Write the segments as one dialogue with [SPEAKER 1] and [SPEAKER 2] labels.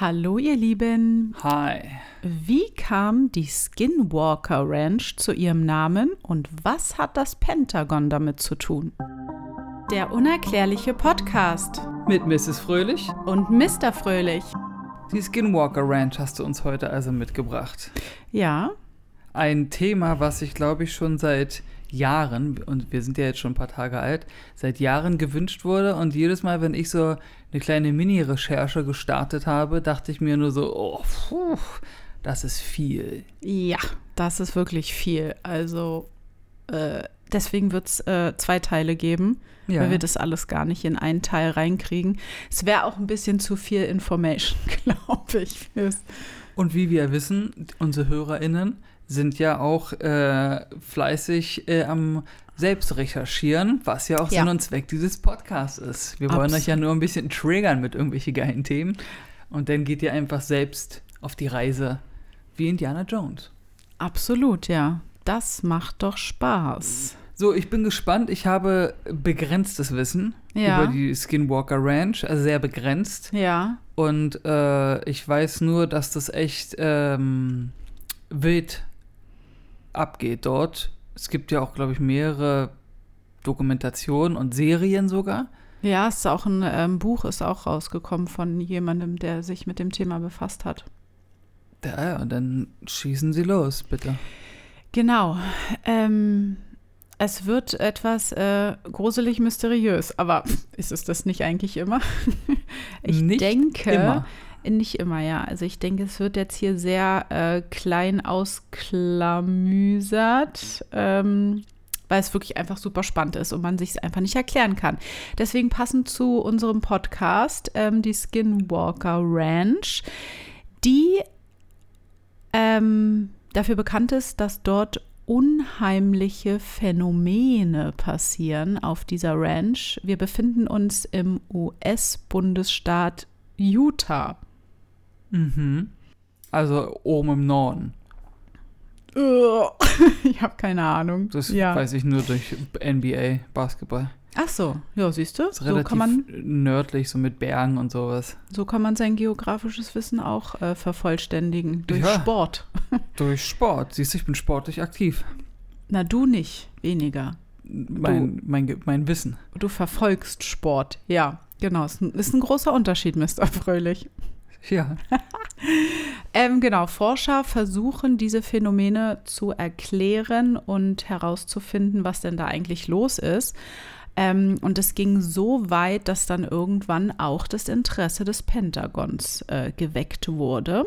[SPEAKER 1] Hallo ihr Lieben.
[SPEAKER 2] Hi.
[SPEAKER 1] Wie kam die Skinwalker Ranch zu ihrem Namen und was hat das Pentagon damit zu tun? Der unerklärliche Podcast
[SPEAKER 2] Mit Mrs. Fröhlich.
[SPEAKER 1] und Mr. Fröhlich.
[SPEAKER 2] Die Skinwalker Ranch hast du uns heute also mitgebracht.
[SPEAKER 1] Ja,
[SPEAKER 2] Ein Thema, was ich glaube ich schon seit Jahren, und wir sind ja jetzt schon ein paar Tage alt, seit Jahren gewünscht wurde. Und jedes Mal, wenn ich so eine kleine Mini-Recherche gestartet habe, dachte ich mir nur so, oh, puh, das ist viel.
[SPEAKER 1] ja, das ist wirklich viel. Also äh, deswegen wird es äh, zwei Teile geben,
[SPEAKER 2] Ja.
[SPEAKER 1] weil wir das alles gar nicht in einen Teil reinkriegen. Es wäre auch ein bisschen zu viel Information, glaube ich.
[SPEAKER 2] Und wie wir wissen, unsere HörerInnen sind ja auch äh, fleißig äh, am Selbstrecherchieren, was ja auch
[SPEAKER 1] Ja.
[SPEAKER 2] Sinn und Zweck dieses Podcasts ist. Wir wollen
[SPEAKER 1] Absolut.
[SPEAKER 2] euch ja nur ein bisschen triggern mit irgendwelchen geilen Themen. Und dann geht ihr einfach selbst auf die Reise wie Indiana Jones.
[SPEAKER 1] Absolut, ja. Das macht doch Spaß.
[SPEAKER 2] So, ich bin gespannt. Ich habe begrenztes Wissen
[SPEAKER 1] Ja.
[SPEAKER 2] über die Skinwalker Ranch, also sehr begrenzt.
[SPEAKER 1] Ja,
[SPEAKER 2] Und äh, ich weiß nur, dass das echt ähm, wild abgeht dort. Es gibt ja auch, glaube ich, mehrere Dokumentationen und Serien sogar.
[SPEAKER 1] ja, es ist auch ein ähm, Buch ist auch rausgekommen von jemandem, der sich mit dem Thema befasst hat.
[SPEAKER 2] Ja, und dann schießen sie los, bitte.
[SPEAKER 1] Genau. Ähm, es wird etwas äh, gruselig mysteriös, aber ist es das nicht eigentlich immer? ich
[SPEAKER 2] Nicht
[SPEAKER 1] denke,
[SPEAKER 2] Immer.
[SPEAKER 1] Nicht immer, ja. Also ich denke, es wird jetzt hier sehr äh, klein ausklamüsert, ähm, weil es wirklich einfach super spannend ist und man sich es einfach nicht erklären kann. Deswegen passend zu unserem Podcast, ähm, die Skinwalker Ranch, die ähm, dafür bekannt ist, dass dort unheimliche Phänomene passieren auf dieser Ranch. Wir befinden uns im US-Bundesstaat Utah.
[SPEAKER 2] Mhm. Also oben im Norden.
[SPEAKER 1] Ich habe keine Ahnung.
[SPEAKER 2] Das
[SPEAKER 1] ja.
[SPEAKER 2] weiß ich nur durch NBA, Basketball.
[SPEAKER 1] Ach so, ja, siehst du? So kann, man,
[SPEAKER 2] nördlich, so mit Bergen und sowas.
[SPEAKER 1] so kann man sein geografisches Wissen auch äh, vervollständigen. Durch
[SPEAKER 2] Ja.
[SPEAKER 1] Sport.
[SPEAKER 2] Durch Sport. Siehst du, ich bin sportlich aktiv.
[SPEAKER 1] Na, du nicht. Weniger.
[SPEAKER 2] Mein, mein, Ge- mein Wissen.
[SPEAKER 1] Du verfolgst Sport. Ja, genau. Ist ein, ist ein großer Unterschied, Mr. Fröhlich.
[SPEAKER 2] Ja.
[SPEAKER 1] Ähm, genau, Forscher versuchen diese Phänomene zu erklären und herauszufinden, was denn da eigentlich los ist. Ähm, und es ging so weit, dass dann irgendwann auch das Interesse des Pentagons äh, geweckt wurde.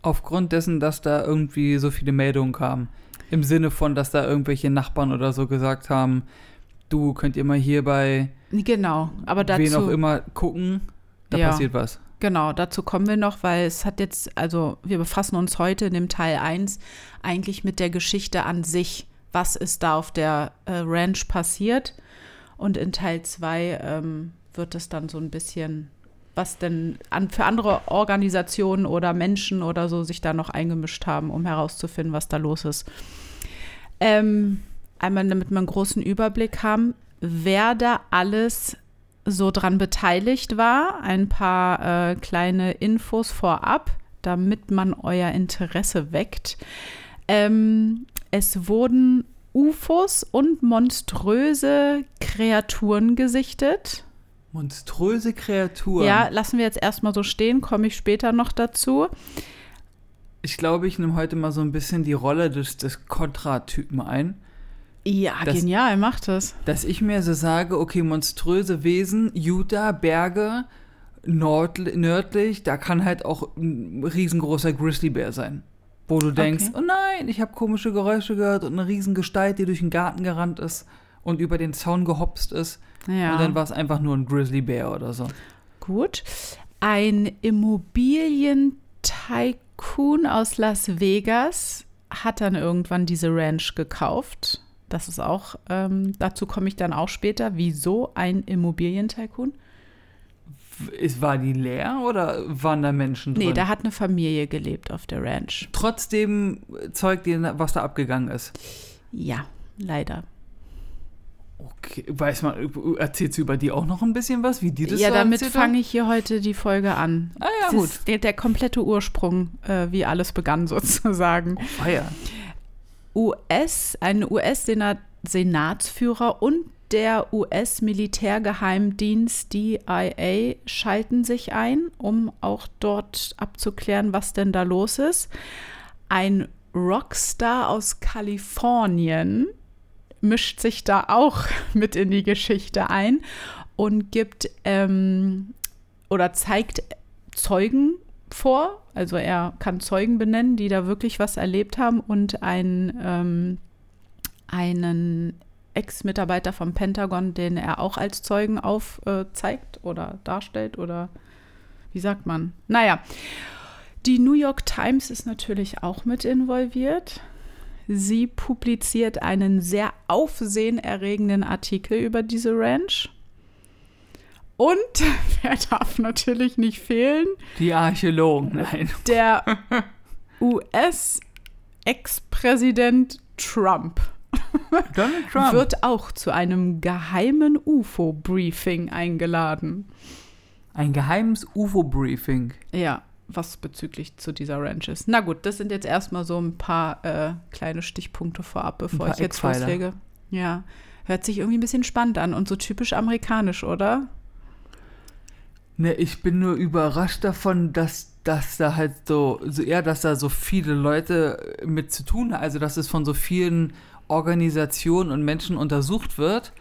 [SPEAKER 2] Aufgrund dessen, dass da irgendwie so viele Meldungen kamen. Im Sinne von, dass da irgendwelche Nachbarn oder so gesagt haben, du könnt ihr mal hier bei
[SPEAKER 1] Genau, aber dazu.
[SPEAKER 2] wen auch immer gucken, da
[SPEAKER 1] Ja.
[SPEAKER 2] passiert was.
[SPEAKER 1] Genau, dazu kommen wir noch, weil es hat jetzt, also wir befassen uns heute in dem Teil 1 eigentlich mit der Geschichte an sich. Was ist da auf der äh, Ranch passiert? Und in Teil 2 ähm, wird es dann so ein bisschen, was denn an, für andere Organisationen oder Menschen oder so sich da noch eingemischt haben, um herauszufinden, was da los ist. Ähm, einmal, damit wir einen großen Überblick haben, wer da alles so dran beteiligt war. Ein paar äh, kleine Infos vorab, damit man euer Interesse weckt. Ähm, es wurden UFOs und monströse Kreaturen gesichtet.
[SPEAKER 2] Monströse Kreaturen.
[SPEAKER 1] Ja, lassen wir jetzt erstmal so stehen, komme ich später noch dazu.
[SPEAKER 2] Ich glaube, ich nehme heute mal so ein bisschen die Rolle des, des Kontratypen ein.
[SPEAKER 1] Ja,
[SPEAKER 2] Das-
[SPEAKER 1] genial, macht es.
[SPEAKER 2] Dass ich mir so sage, okay, monströse Wesen, Utah, Berge, nord, nördlich, da kann halt auch ein riesengroßer Grizzlybär sein. Wo du denkst,
[SPEAKER 1] Okay.
[SPEAKER 2] oh nein, ich habe komische Geräusche gehört und eine Riesengestalt, die durch den Garten gerannt ist und über den Zaun gehopst ist.
[SPEAKER 1] Ja.
[SPEAKER 2] Und dann war es einfach nur ein Grizzlybär oder so.
[SPEAKER 1] Gut. Ein Immobilien-Tycoon aus Las Vegas hat dann irgendwann diese Ranch gekauft. Das ist auch, ähm, dazu komme ich dann auch später. Wieso ein Immobilien-Tycoon?
[SPEAKER 2] Ist, war die leer oder waren da Menschen drin?
[SPEAKER 1] Nee, da hat eine Familie gelebt auf der Ranch.
[SPEAKER 2] Trotzdem zeugt ihr, was da abgegangen ist.
[SPEAKER 1] Ja, leider.
[SPEAKER 2] Okay, weiß man, erzählst du über die auch noch ein bisschen was, wie die das
[SPEAKER 1] Ja,
[SPEAKER 2] so
[SPEAKER 1] damit fange ich hier heute die Folge an.
[SPEAKER 2] Ah ja,
[SPEAKER 1] Das
[SPEAKER 2] gut.
[SPEAKER 1] der, der komplette Ursprung, äh, wie alles begann sozusagen.
[SPEAKER 2] Feier.
[SPEAKER 1] US, ein US-Senatsführer und der US-Militärgeheimdienst DIA schalten sich ein, um auch dort abzuklären, was denn da los ist. Ein Rockstar aus Kalifornien mischt sich da auch mit in die Geschichte ein und gibt ähm, oder zeigt Zeugen vor. Also er kann Zeugen benennen, die da wirklich was erlebt haben und ein, ähm, einen Ex-Mitarbeiter vom Pentagon, den er auch als Zeugen aufzeigt oder darstellt oder wie sagt man? Naja, die New York Times ist natürlich auch mit involviert. Sie publiziert einen sehr aufsehenerregenden Artikel über diese Ranch. Und wer darf natürlich nicht fehlen?
[SPEAKER 2] Die Archäologen, nein.
[SPEAKER 1] Der US-Ex-Präsident Trump
[SPEAKER 2] Donald Trump.
[SPEAKER 1] wird auch zu einem geheimen UFO-Briefing eingeladen.
[SPEAKER 2] Ein geheimes UFO-Briefing.
[SPEAKER 1] Ja, was bezüglich zu dieser Ranch ist. Na gut, das sind jetzt erstmal so ein paar äh, kleine Stichpunkte vorab, bevor ich jetzt loslege. Ja, hört sich irgendwie ein bisschen spannend an und so typisch amerikanisch, oder?
[SPEAKER 2] Ne, ich bin nur überrascht davon, dass, dass da halt so, so, ja, dass da so viele Leute mit zu tun haben. Also, dass es von so vielen Organisationen und Menschen untersucht wird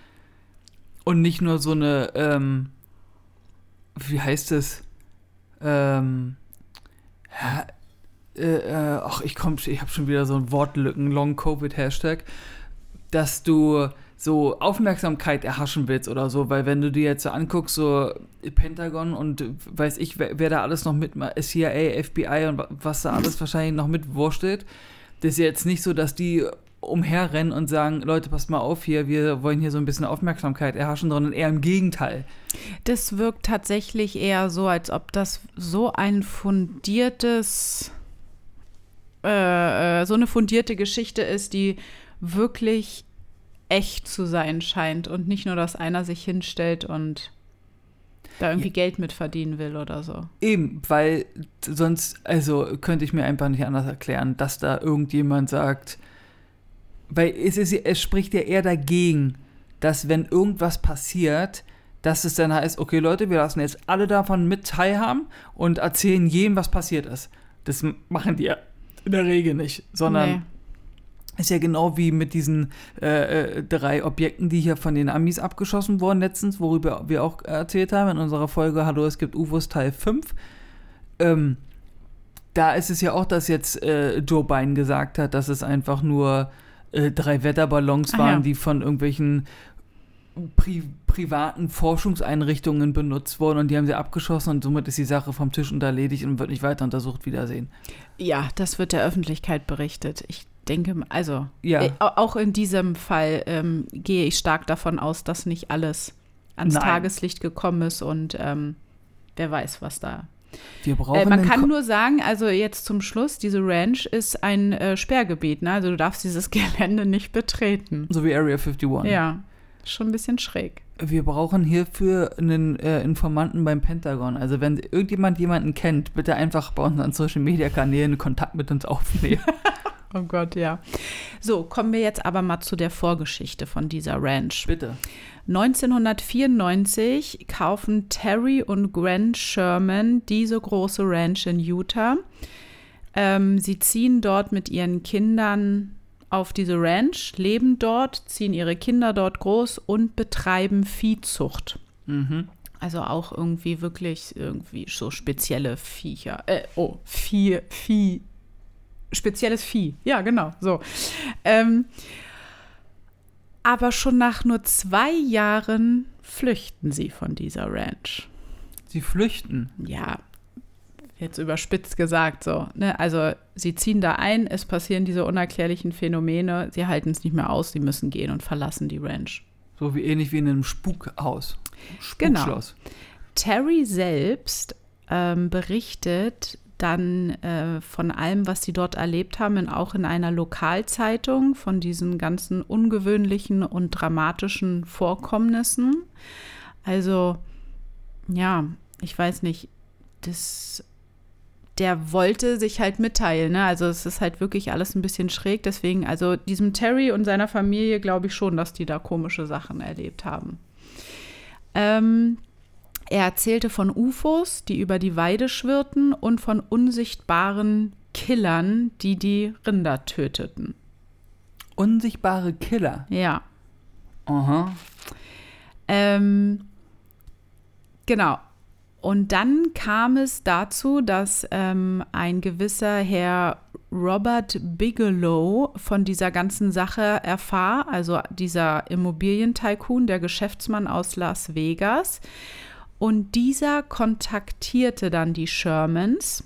[SPEAKER 2] und nicht nur so eine, ähm, wie heißt es? Ähm, ja, äh, äh, ach, ich komm, ich habe schon wieder so ein Wortlücken, Long Covid Hashtag, dass du so Aufmerksamkeit erhaschen willst oder so, weil wenn du dir jetzt so anguckst, so Pentagon und weiß ich, wer, wer da alles noch mit, CIA, FBI und wa- was da alles wahrscheinlich noch mitwurschtelt, das ist jetzt nicht so, dass die umherrennen und sagen, Leute, passt mal auf hier, wir wollen hier so ein bisschen Aufmerksamkeit erhaschen, sondern eher im Gegenteil.
[SPEAKER 1] Das wirkt tatsächlich eher so, als ob das so ein fundiertes, äh, äh, so eine fundierte Geschichte ist, die wirklich echt zu sein scheint und nicht nur, dass einer sich hinstellt und da irgendwie
[SPEAKER 2] Ja.
[SPEAKER 1] Geld mit verdienen will oder so.
[SPEAKER 2] Eben, weil sonst, also könnte ich mir einfach nicht anders erklären, dass da irgendjemand sagt, weil es, ist, es spricht ja eher dagegen, dass wenn irgendwas passiert, dass es dann heißt, okay Leute, wir lassen jetzt alle davon mit teilhaben und erzählen jedem, was passiert ist. Das machen die ja in der Regel nicht, sondern
[SPEAKER 1] Nee.
[SPEAKER 2] Ist ja genau wie mit diesen äh, äh, drei Objekten, die hier von den Amis abgeschossen wurden letztens, worüber wir auch erzählt haben in unserer Folge Hallo, es gibt UFOs Teil 5. Ähm, da ist es ja auch, dass jetzt äh, Joe Biden gesagt hat, dass es einfach nur äh, drei Wetterballons
[SPEAKER 1] Ah,
[SPEAKER 2] waren,
[SPEAKER 1] ja.
[SPEAKER 2] die von irgendwelchen pri privaten Forschungseinrichtungen benutzt wurden und die haben sie abgeschossen und somit ist die Sache vom Tisch und erledigt und wird nicht weiter untersucht. Wiedersehen.
[SPEAKER 1] Ja, das wird der Öffentlichkeit berichtet. Ich denke, also
[SPEAKER 2] Ja.
[SPEAKER 1] äh, au- auch in diesem Fall ähm, gehe ich stark davon aus, dass nicht alles ans
[SPEAKER 2] Nein.
[SPEAKER 1] Tageslicht gekommen ist und ähm, wer weiß, was da.
[SPEAKER 2] Wir brauchen
[SPEAKER 1] Äh, man kann
[SPEAKER 2] Ko-
[SPEAKER 1] nur sagen, also jetzt zum Schluss, diese Ranch ist ein äh, Sperrgebiet, ne? Also du darfst dieses Gelände nicht betreten.
[SPEAKER 2] so wie Area 51.
[SPEAKER 1] Ja, schon ein bisschen schräg.
[SPEAKER 2] Wir brauchen hierfür einen äh, Informanten beim Pentagon. Also wenn irgendjemand jemanden kennt, bitte einfach bei unseren Social Media Kanälen Kontakt mit uns aufnehmen.
[SPEAKER 1] Oh Gott, ja. So, kommen wir jetzt aber mal zu der Vorgeschichte von dieser Ranch.
[SPEAKER 2] bitte.
[SPEAKER 1] 1994 kaufen Terry und Grant Sherman diese große Ranch in Utah. Ähm, sie ziehen dort mit ihren Kindern auf diese Ranch, leben dort, ziehen ihre Kinder dort groß und betreiben Viehzucht.
[SPEAKER 2] Mhm.
[SPEAKER 1] Also auch irgendwie wirklich irgendwie so spezielle Viecher. Äh, oh, Vieh, Vieh. Spezielles Vieh. Ja, genau, so. Ähm, aber schon nach nur zwei Jahren flüchten sie von dieser Ranch.
[SPEAKER 2] Sie flüchten.
[SPEAKER 1] Ja, jetzt überspitzt gesagt so. Ne? Also sie ziehen da ein, es passieren diese unerklärlichen Phänomene, sie halten es nicht mehr aus, sie müssen gehen und verlassen die Ranch.
[SPEAKER 2] So wie ähnlich wie in einem Spukhaus.
[SPEAKER 1] Genau.
[SPEAKER 2] Spukschloss.
[SPEAKER 1] Terry selbst ähm, berichtet, dann äh, von allem, was sie dort erlebt haben, in, auch in einer Lokalzeitung, von diesen ganzen ungewöhnlichen und dramatischen Vorkommnissen. Also, ja, ich weiß nicht, das, der wollte sich halt mitteilen. Ne? Also es ist halt wirklich alles ein bisschen schräg. Deswegen, also diesem Terry und seiner Familie glaube ich schon, dass die da komische Sachen erlebt haben. Ähm, er erzählte von UFOs, die über die Weide schwirrten und von unsichtbaren Killern, die die Rinder töteten.
[SPEAKER 2] Unsichtbare Killer?
[SPEAKER 1] Ja.
[SPEAKER 2] Aha.
[SPEAKER 1] Ähm, genau. Und dann kam es dazu, dass ähm, ein gewisser Herr Robert Bigelow von dieser ganzen Sache erfahr, also dieser Immobilientycoon, der Geschäftsmann aus Las Vegas. Und dieser kontaktierte dann die Shermans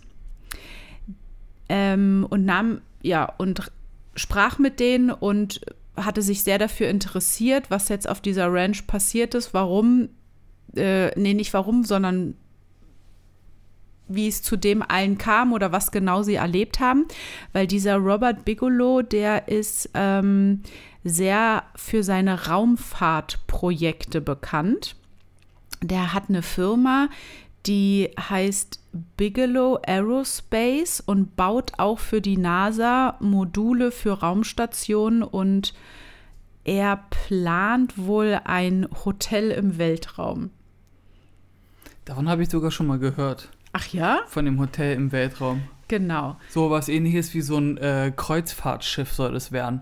[SPEAKER 1] ähm, und nahm, ja, und sprach mit denen und hatte sich sehr dafür interessiert, was jetzt auf dieser Ranch passiert ist, warum, äh, nee, nicht warum, sondern wie es zu dem allen kam oder was genau sie erlebt haben, weil dieser Robert Bigelow, der ist ähm, sehr für seine Raumfahrtprojekte bekannt. Der hat eine Firma, die heißt Bigelow Aerospace und baut auch für die NASA Module für Raumstationen und er plant wohl ein Hotel im Weltraum.
[SPEAKER 2] Davon habe ich sogar schon mal gehört.
[SPEAKER 1] Ach ja?
[SPEAKER 2] Von dem Hotel im Weltraum.
[SPEAKER 1] Genau.
[SPEAKER 2] So was ähnliches wie so ein äh, Kreuzfahrtschiff soll das werden.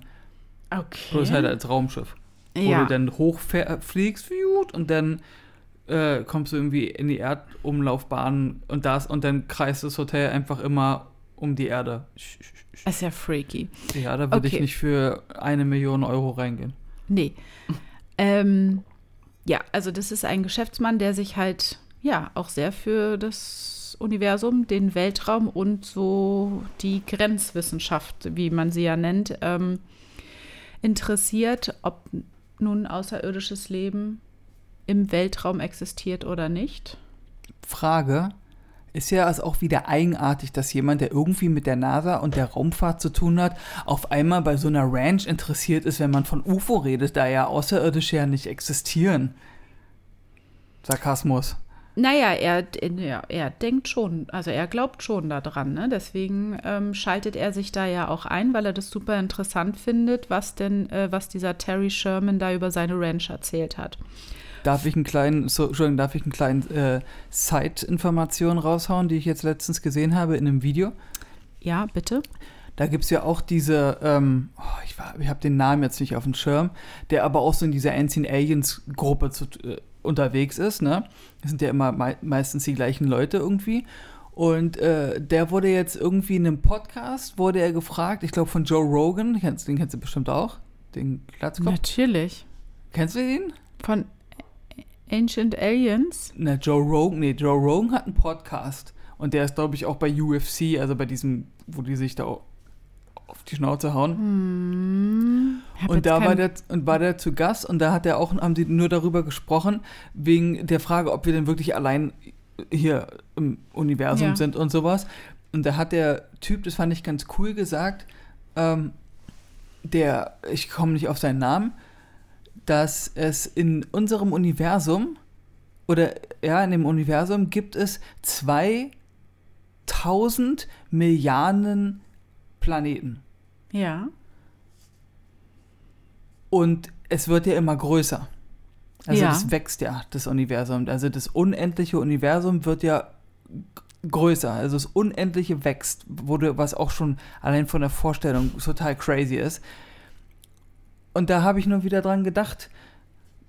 [SPEAKER 1] Okay.
[SPEAKER 2] Bloß halt als Raumschiff. Wo
[SPEAKER 1] Ja.
[SPEAKER 2] du dann hochfliegst und dann äh, kommst du irgendwie in die Erdumlaufbahn und das und dann kreist das Hotel einfach immer um die Erde.
[SPEAKER 1] Das ist ja freaky.
[SPEAKER 2] Ja, da würde
[SPEAKER 1] Okay.
[SPEAKER 2] ich nicht für eine Million Euro reingehen.
[SPEAKER 1] Nee. ähm, ja, also das ist ein Geschäftsmann, der sich halt, ja, auch sehr für das Universum, den Weltraum und so die Grenzwissenschaft, wie man sie ja nennt, ähm, interessiert, ob nun außerirdisches Leben im Weltraum existiert oder nicht.
[SPEAKER 2] Frage. Ist ja also auch wieder eigenartig, dass jemand, der irgendwie mit der NASA und der Raumfahrt zu tun hat, auf einmal bei so einer Ranch interessiert ist, wenn man von UFO redet, da ja Außerirdische ja nicht existieren. Sarkasmus.
[SPEAKER 1] Naja, er, er, er denkt schon, also er glaubt schon daran, ne? Deswegen ähm, schaltet er sich da ja auch ein, weil er das super interessant findet, was denn, äh, was dieser Terry Sherman da über seine Ranch erzählt hat.
[SPEAKER 2] Darf ich einen kleinen, so, Entschuldigung, darf ich einen kleinen äh, Side-Information raushauen, die ich jetzt letztens gesehen habe in einem Video?
[SPEAKER 1] Ja, bitte?
[SPEAKER 2] Da gibt es ja auch diese, ähm, oh, ich, war- ich habe den Namen jetzt nicht auf dem Schirm, der aber auch so in dieser Ancient Aliens Gruppe zu, äh, unterwegs ist, ne? Das sind ja immer mei meistens die gleichen Leute irgendwie. Und äh, der wurde jetzt irgendwie in einem Podcast, wurde er gefragt, ich glaube von Joe Rogan, den kennst, den kennst du bestimmt auch, den Glatzkopf.
[SPEAKER 1] Natürlich.
[SPEAKER 2] Kennst du den?
[SPEAKER 1] Von Ancient Aliens?
[SPEAKER 2] Na, Joe Rogan, nee, Joe Rogan hat einen Podcast. Und der ist, glaube ich, auch bei UFC, also bei diesem, wo die sich da auf die Schnauze hauen.
[SPEAKER 1] Hm,
[SPEAKER 2] Und da war der, und war der zu Gast und da hat er auch, haben die nur darüber gesprochen, wegen der Frage, ob wir denn wirklich allein hier im Universum
[SPEAKER 1] Ja.
[SPEAKER 2] sind und sowas. Und da hat der Typ, das fand ich ganz cool gesagt, ähm, der, ich komme nicht auf seinen Namen, dass es in unserem Universum oder ja, in dem Universum gibt es 2000 Milliarden Planeten.
[SPEAKER 1] Ja.
[SPEAKER 2] Und es wird ja immer größer. Also
[SPEAKER 1] Ja.
[SPEAKER 2] das wächst ja, das Universum. Also das unendliche Universum wird ja größer. Also das Unendliche wächst, wurde, was auch schon allein von der Vorstellung total crazy ist. Und da habe ich nur wieder dran gedacht,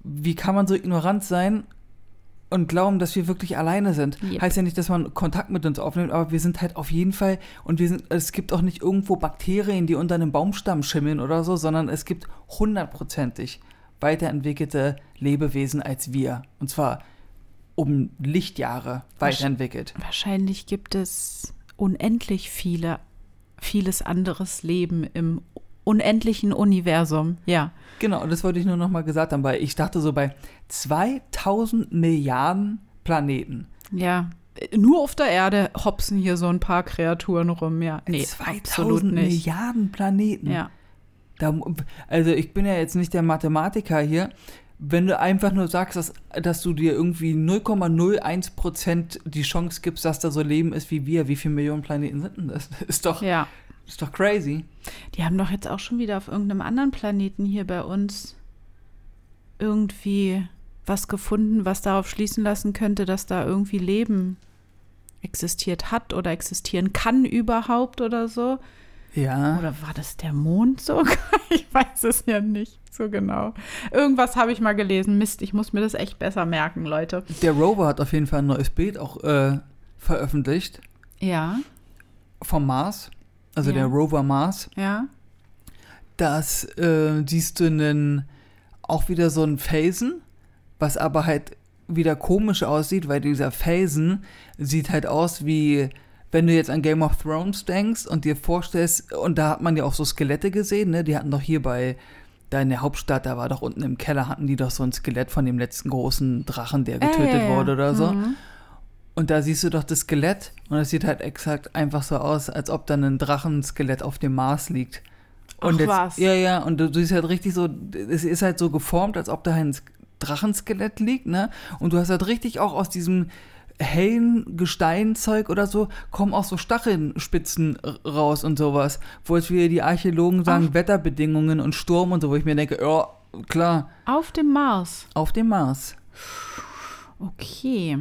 [SPEAKER 2] wie kann man so ignorant sein und glauben, dass wir wirklich alleine sind.
[SPEAKER 1] Yep.
[SPEAKER 2] Heißt ja nicht, dass man Kontakt mit uns aufnimmt, aber wir sind halt auf jeden Fall und wir sind, es gibt auch nicht irgendwo Bakterien, die unter einem Baumstamm schimmeln oder so, sondern es gibt hundertprozentig weiterentwickelte Lebewesen als wir. Und zwar um Lichtjahre weiterentwickelt.
[SPEAKER 1] Wahrscheinlich gibt es unendlich viele, vieles anderes Leben im unendlichen Universum. Ja.
[SPEAKER 2] Genau, das wollte ich nur noch mal gesagt haben, weil ich dachte so bei 2000 Milliarden Planeten.
[SPEAKER 1] Ja. Nur auf der Erde hopsen hier so ein paar Kreaturen rum, ja. Nee,
[SPEAKER 2] 2000
[SPEAKER 1] absolut nicht.
[SPEAKER 2] Milliarden Planeten.
[SPEAKER 1] Ja.
[SPEAKER 2] Da, also ich bin ja jetzt nicht der Mathematiker hier. Wenn du einfach nur sagst, dass, dass du dir irgendwie 0,01% die Chance gibst, dass da so Leben ist wie wir, wie viele Millionen Planeten sind denn das? Ist doch,
[SPEAKER 1] Ja.
[SPEAKER 2] ist doch crazy.
[SPEAKER 1] Die haben doch jetzt auch schon wieder auf irgendeinem anderen Planeten hier bei uns irgendwie was gefunden, was darauf schließen lassen könnte, dass da irgendwie Leben existiert hat oder existieren kann überhaupt oder so.
[SPEAKER 2] Ja.
[SPEAKER 1] Oder war das der Mond sogar? Ich weiß es ja nicht so genau. Irgendwas habe ich mal gelesen. Mist, ich muss mir das echt besser merken, Leute.
[SPEAKER 2] Der Rover hat auf jeden Fall ein neues Bild auch äh, veröffentlicht
[SPEAKER 1] Ja,
[SPEAKER 2] vom Mars. Also
[SPEAKER 1] Ja.
[SPEAKER 2] der Rover Mars.
[SPEAKER 1] ja.
[SPEAKER 2] Das äh, siehst du einen, auch wieder so einen Felsen, was aber halt wieder komisch aussieht, weil dieser Felsen sieht halt aus wie, wenn du jetzt an Game of Thrones denkst und dir vorstellst, und da hat man ja auch so Skelette gesehen, ne? Die hatten doch hier bei, da in der Hauptstadt, da war doch unten im Keller, hatten die doch so ein Skelett von dem letzten großen Drachen, der getötet
[SPEAKER 1] Äh,
[SPEAKER 2] wurde oder so.
[SPEAKER 1] Mhm.
[SPEAKER 2] Und da siehst du doch das Skelett und es sieht halt exakt einfach so aus, als ob da ein Drachenskelett auf dem Mars liegt. Und
[SPEAKER 1] Ach
[SPEAKER 2] jetzt,
[SPEAKER 1] was.
[SPEAKER 2] Ja, ja, und du, du siehst halt richtig so, es ist halt so geformt, als ob da ein Drachenskelett liegt, ne? Und du hast halt richtig auch aus diesem hellen Gesteinzeug oder so, kommen auch so Stachelspitzen raus und sowas. Wo jetzt wieder die Archäologen sagen, Wetterbedingungen und Sturm und so, wo ich mir denke, ja, klar,
[SPEAKER 1] Auf dem Mars.
[SPEAKER 2] auf dem Mars.
[SPEAKER 1] Okay.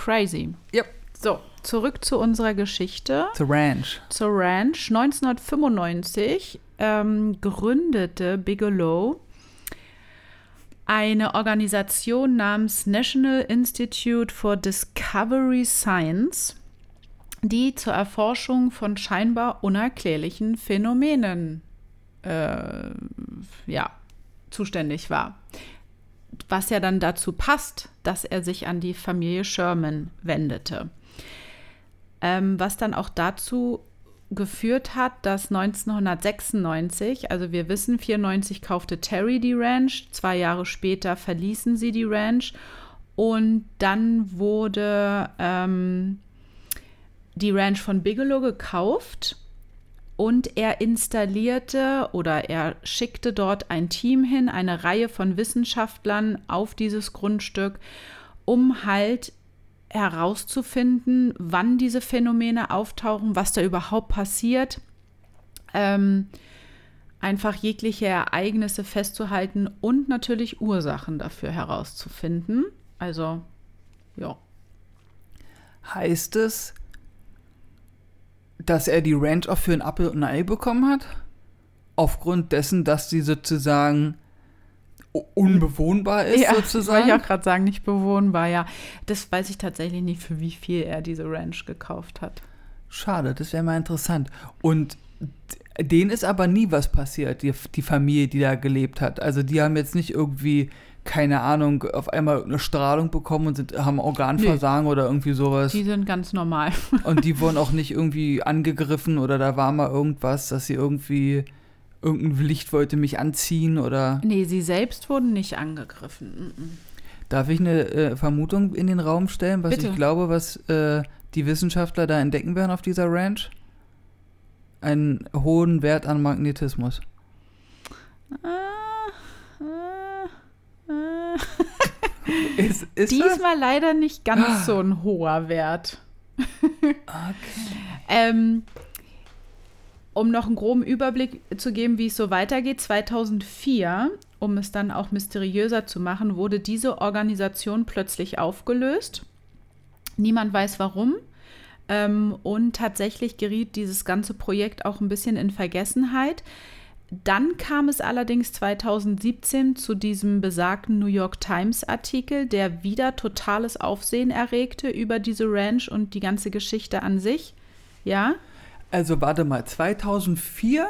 [SPEAKER 1] Crazy.
[SPEAKER 2] Yep.
[SPEAKER 1] So, zurück zu unserer Geschichte.
[SPEAKER 2] The Ranch.
[SPEAKER 1] zur Ranch. 1995 ähm, gründete Bigelow eine Organisation namens National Institute for Discovery Science, die zur Erforschung von scheinbar unerklärlichen Phänomenen äh, ja, zuständig war. Was ja dann dazu passt, dass er sich an die Familie Sherman wendete. Ähm, was dann auch dazu geführt hat, dass 1996, also wir wissen, 94 kaufte Terry die Ranch, zwei Jahre später verließen sie die Ranch und dann wurde ähm, die Ranch von Bigelow gekauft und er installierte oder er schickte dort ein Team hin, eine Reihe von Wissenschaftlern auf dieses Grundstück, um halt herauszufinden, wann diese Phänomene auftauchen, was da überhaupt passiert, ähm, einfach jegliche Ereignisse festzuhalten und natürlich Ursachen dafür herauszufinden. Also, ja.
[SPEAKER 2] Heißt es, dass er die Ranch auch für ein Apfel und ein Ei bekommen hat? Aufgrund dessen, dass sie sozusagen unbewohnbar ist,
[SPEAKER 1] ja,
[SPEAKER 2] sozusagen?
[SPEAKER 1] wollte ich auch gerade sagen, nicht bewohnbar, ja. Das weiß ich tatsächlich nicht, für wie viel er diese Ranch gekauft hat.
[SPEAKER 2] Schade, das wäre mal interessant. Und denen ist aber nie was passiert, die, die Familie, die da gelebt hat. Also die haben jetzt nicht irgendwie, keine Ahnung, auf einmal eine Strahlung bekommen und sind, haben Organversagen oder irgendwie sowas.
[SPEAKER 1] Die sind ganz normal.
[SPEAKER 2] Und die wurden auch nicht irgendwie angegriffen oder da war mal irgendwas, dass sie irgendwie, irgendein Licht wollte mich anziehen oder.
[SPEAKER 1] nee, sie selbst wurden nicht angegriffen. Mm-mm.
[SPEAKER 2] Darf ich eine äh, Vermutung in den Raum stellen, was
[SPEAKER 1] Bitte.
[SPEAKER 2] ich glaube, was äh, die Wissenschaftler da entdecken werden auf dieser Ranch? Einen hohen Wert an Magnetismus.
[SPEAKER 1] Ah, ah, ah.
[SPEAKER 2] Ist, ist das?
[SPEAKER 1] Diesmal leider nicht ganz so ein hoher Wert.
[SPEAKER 2] Okay.
[SPEAKER 1] Ähm, um noch einen groben Überblick zu geben, wie es so weitergeht, 2004, um es dann auch mysteriöser zu machen, wurde diese Organisation plötzlich aufgelöst. Niemand weiß warum. Ähm, und tatsächlich geriet dieses ganze Projekt auch ein bisschen in Vergessenheit. Dann kam es allerdings 2017 zu diesem besagten New York Times Artikel, der wieder totales Aufsehen erregte über diese Ranch und die ganze Geschichte an sich. Ja,
[SPEAKER 2] Also warte mal, 2004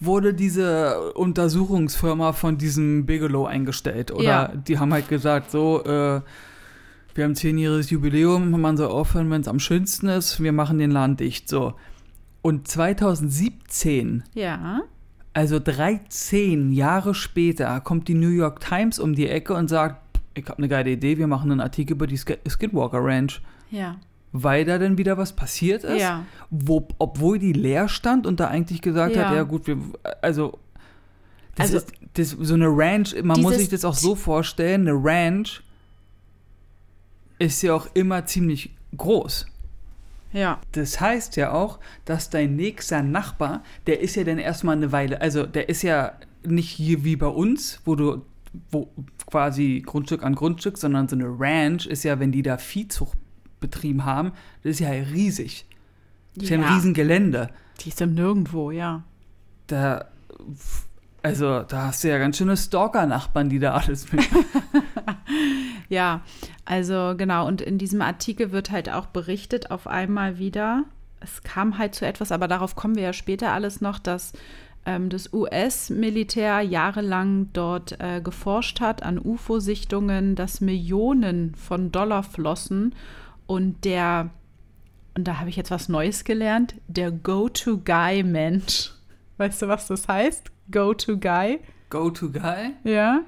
[SPEAKER 2] wurde diese Untersuchungsfirma von diesem Bigelow eingestellt. Oder
[SPEAKER 1] Ja.
[SPEAKER 2] die haben halt gesagt, so, äh, wir haben zehnjähriges Jubiläum, man soll aufhören, wenn es am schönsten ist, wir machen den Laden dicht. So. Und 2017,
[SPEAKER 1] ja,
[SPEAKER 2] also 13 Jahre später, kommt die New York Times um die Ecke und sagt, ich habe eine geile Idee, wir machen einen Artikel über die Sk Skidwalker Ranch.
[SPEAKER 1] ja.
[SPEAKER 2] weil da dann wieder was passiert ist,
[SPEAKER 1] Ja.
[SPEAKER 2] wo, obwohl die leer stand und da eigentlich gesagt
[SPEAKER 1] Ja.
[SPEAKER 2] hat, ja gut, wir, also das
[SPEAKER 1] Also-
[SPEAKER 2] ist das, so eine Ranch, man muss sich das auch so vorstellen, eine Ranch ist ja auch immer ziemlich groß.
[SPEAKER 1] Ja.
[SPEAKER 2] Das heißt ja auch, dass dein nächster Nachbar, der ist ja dann erstmal eine Weile, also der ist ja nicht hier wie bei uns, wo du wo quasi Grundstück an Grundstück, sondern so eine Ranch ist ja, wenn die da Viehzucht betrieben haben, das ist ja riesig. Das ist ja ein
[SPEAKER 1] Ja.
[SPEAKER 2] Riesengelände.
[SPEAKER 1] Die ist im Nirgendwo, ja.
[SPEAKER 2] Da, also da hast du ja ganz schöne Stalker-Nachbarn, die da alles mit.
[SPEAKER 1] Ja, also genau. Und in diesem Artikel wird halt auch berichtet auf einmal wieder, es kam halt zu etwas, aber darauf kommen wir ja später alles noch, dass ähm, das US-Militär jahrelang dort äh, geforscht hat an UFO-Sichtungen, dass Millionen von Dollar flossen und der, und da habe ich jetzt was Neues gelernt, der Go-To-Guy-Mensch. Weißt du, was das heißt? Go-To-Guy?
[SPEAKER 2] Go-To-Guy?
[SPEAKER 1] Ja.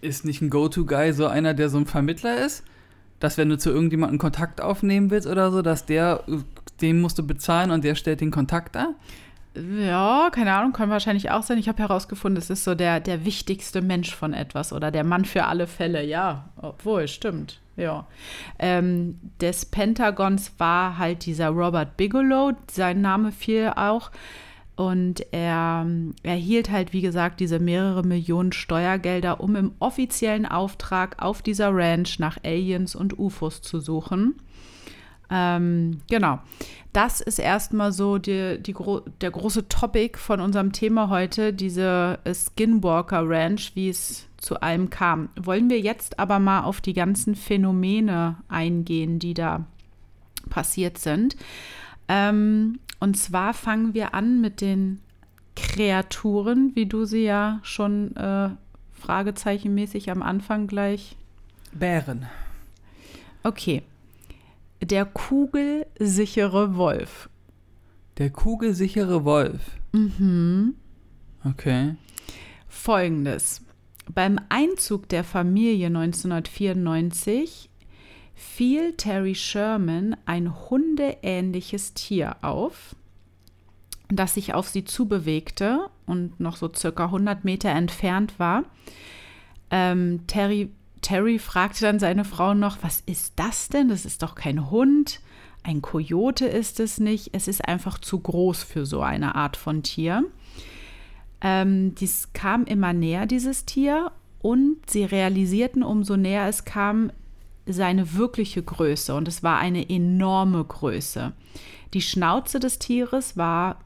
[SPEAKER 2] Ist nicht ein Go-To-Guy so einer, der so ein Vermittler ist? Dass wenn du zu irgendjemandem Kontakt aufnehmen willst oder so, dass der, den musst du bezahlen und der stellt den Kontakt da?
[SPEAKER 1] Ja, keine Ahnung, kann wahrscheinlich auch sein. Ich habe herausgefunden, es ist so der, der wichtigste Mensch von etwas oder der Mann für alle Fälle. Ja, obwohl, stimmt. Ja. Ähm, des Pentagons war halt dieser Robert Bigelow, sein Name fiel auch. Und er erhielt halt, wie gesagt, diese mehrere Millionen Steuergelder, um im offiziellen Auftrag auf dieser Ranch nach Aliens und UFOs zu suchen. Ähm, genau. Das ist erstmal so die, die, gro der große Topic von unserem Thema heute, diese Skinwalker Ranch, wie es zu allem kam. Wollen wir jetzt aber mal auf die ganzen Phänomene eingehen, die da passiert sind. Ähm, und zwar fangen wir an mit den Kreaturen, wie du sie ja schon äh, fragezeichenmäßig am Anfang gleich
[SPEAKER 2] Bären.
[SPEAKER 1] Okay. Der kugelsichere Wolf.
[SPEAKER 2] Der kugelsichere Wolf.
[SPEAKER 1] Mhm.
[SPEAKER 2] Okay.
[SPEAKER 1] Folgendes. Beim Einzug der Familie 1994 fiel Terry Sherman ein hundeähnliches Tier auf, das sich auf sie zubewegte und noch so circa 100 Meter entfernt war. Ähm, Terry, Terry fragte dann seine Frau noch, was ist das denn? Das ist doch kein Hund. Ein Kojote ist es nicht. Es ist einfach zu groß für so eine Art von Tier. Ähm, dies kam immer näher, dieses Tier, und sie realisierten, umso näher es kam, seine wirkliche Größe. Und es war eine enorme Größe. Die Schnauze des Tieres war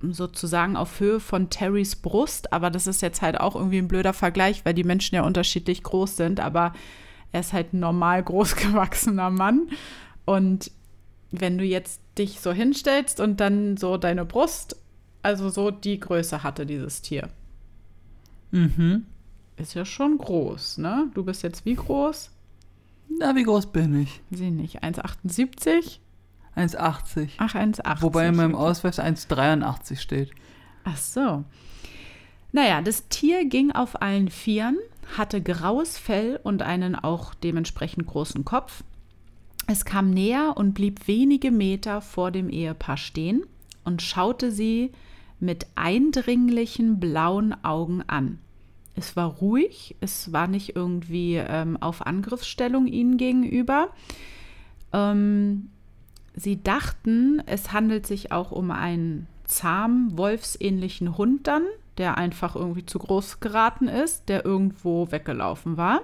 [SPEAKER 1] sozusagen auf Höhe von Terrys Brust, aber das ist jetzt halt auch irgendwie ein blöder Vergleich, weil die Menschen ja unterschiedlich groß sind, aber er ist halt ein normal groß gewachsener Mann. Und wenn du jetzt dich so hinstellst und dann so deine Brust, also so die Größe hatte dieses Tier.
[SPEAKER 2] Mhm.
[SPEAKER 1] Ist ja schon groß, ne? Du bist jetzt wie groß?
[SPEAKER 2] Na, wie groß bin ich?
[SPEAKER 1] Sieh nicht, 1,78?
[SPEAKER 2] 1,80.
[SPEAKER 1] Ach, 1,80.
[SPEAKER 2] Wobei in meinem Ausweis 1,83 steht.
[SPEAKER 1] Ach so. Naja, das Tier ging auf allen Vieren, hatte graues Fell und einen auch dementsprechend großen Kopf. Es kam näher und blieb wenige Meter vor dem Ehepaar stehen und schaute sie mit eindringlichen blauen Augen an. Es war ruhig, es war nicht irgendwie ähm, auf Angriffsstellung ihnen gegenüber. Ähm, sie dachten, es handelt sich auch um einen zahmen, wolfsähnlichen Hund dann, der einfach irgendwie zu groß geraten ist, der irgendwo weggelaufen war.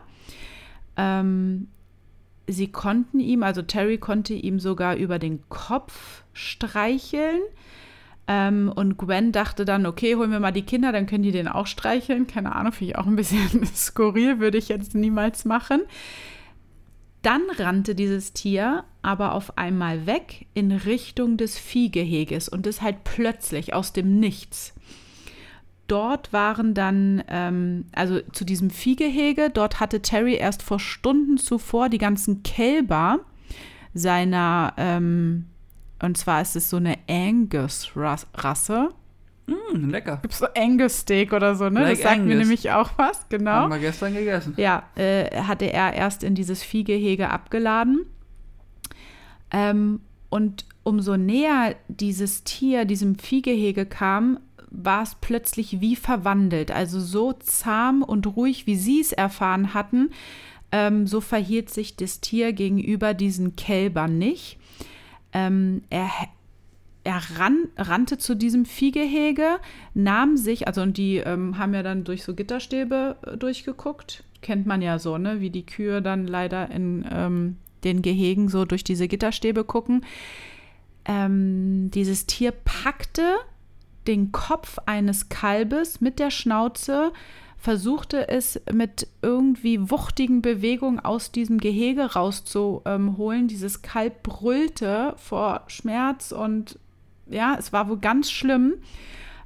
[SPEAKER 1] Ähm, sie konnten ihm, also Terry konnte ihm sogar über den Kopf streicheln. Ähm, und Gwen dachte dann, okay, holen wir mal die Kinder, dann können die den auch streicheln. Keine Ahnung, finde ich auch ein bisschen skurril, würde ich jetzt niemals machen. Dann rannte dieses Tier aber auf einmal weg in Richtung des Viehgeheges und das halt plötzlich aus dem Nichts. Dort waren dann, ähm, also zu diesem Viehgehege, dort hatte Terry erst vor Stunden zuvor die ganzen Kälber seiner, ähm, und zwar ist es so eine Angus-Rasse.
[SPEAKER 2] Mm, lecker.
[SPEAKER 1] Gibt so Angus-Steak oder so, ne?
[SPEAKER 2] Like
[SPEAKER 1] das sagt mir
[SPEAKER 2] Angus.
[SPEAKER 1] nämlich auch was, genau.
[SPEAKER 2] Haben wir gestern gegessen.
[SPEAKER 1] Ja, äh, hatte er erst in dieses Viehgehege abgeladen. Ähm, und umso näher dieses Tier diesem Viehgehege kam, war es plötzlich wie verwandelt. Also so zahm und ruhig, wie sie es erfahren hatten, ähm, so verhielt sich das Tier gegenüber diesen Kälbern nicht. Ähm, er er ran, rannte zu diesem Viehgehege, nahm sich, also und die ähm, haben ja dann durch so Gitterstäbe äh, durchgeguckt. Kennt man ja so, ne? Wie die Kühe dann leider in ähm, den Gehegen so durch diese Gitterstäbe gucken. Ähm, dieses Tier packte den Kopf eines Kalbes mit der Schnauze, versuchte es mit irgendwie wuchtigen Bewegungen aus diesem Gehege rauszuholen. Dieses Kalb brüllte vor Schmerz und ja, es war wohl ganz schlimm.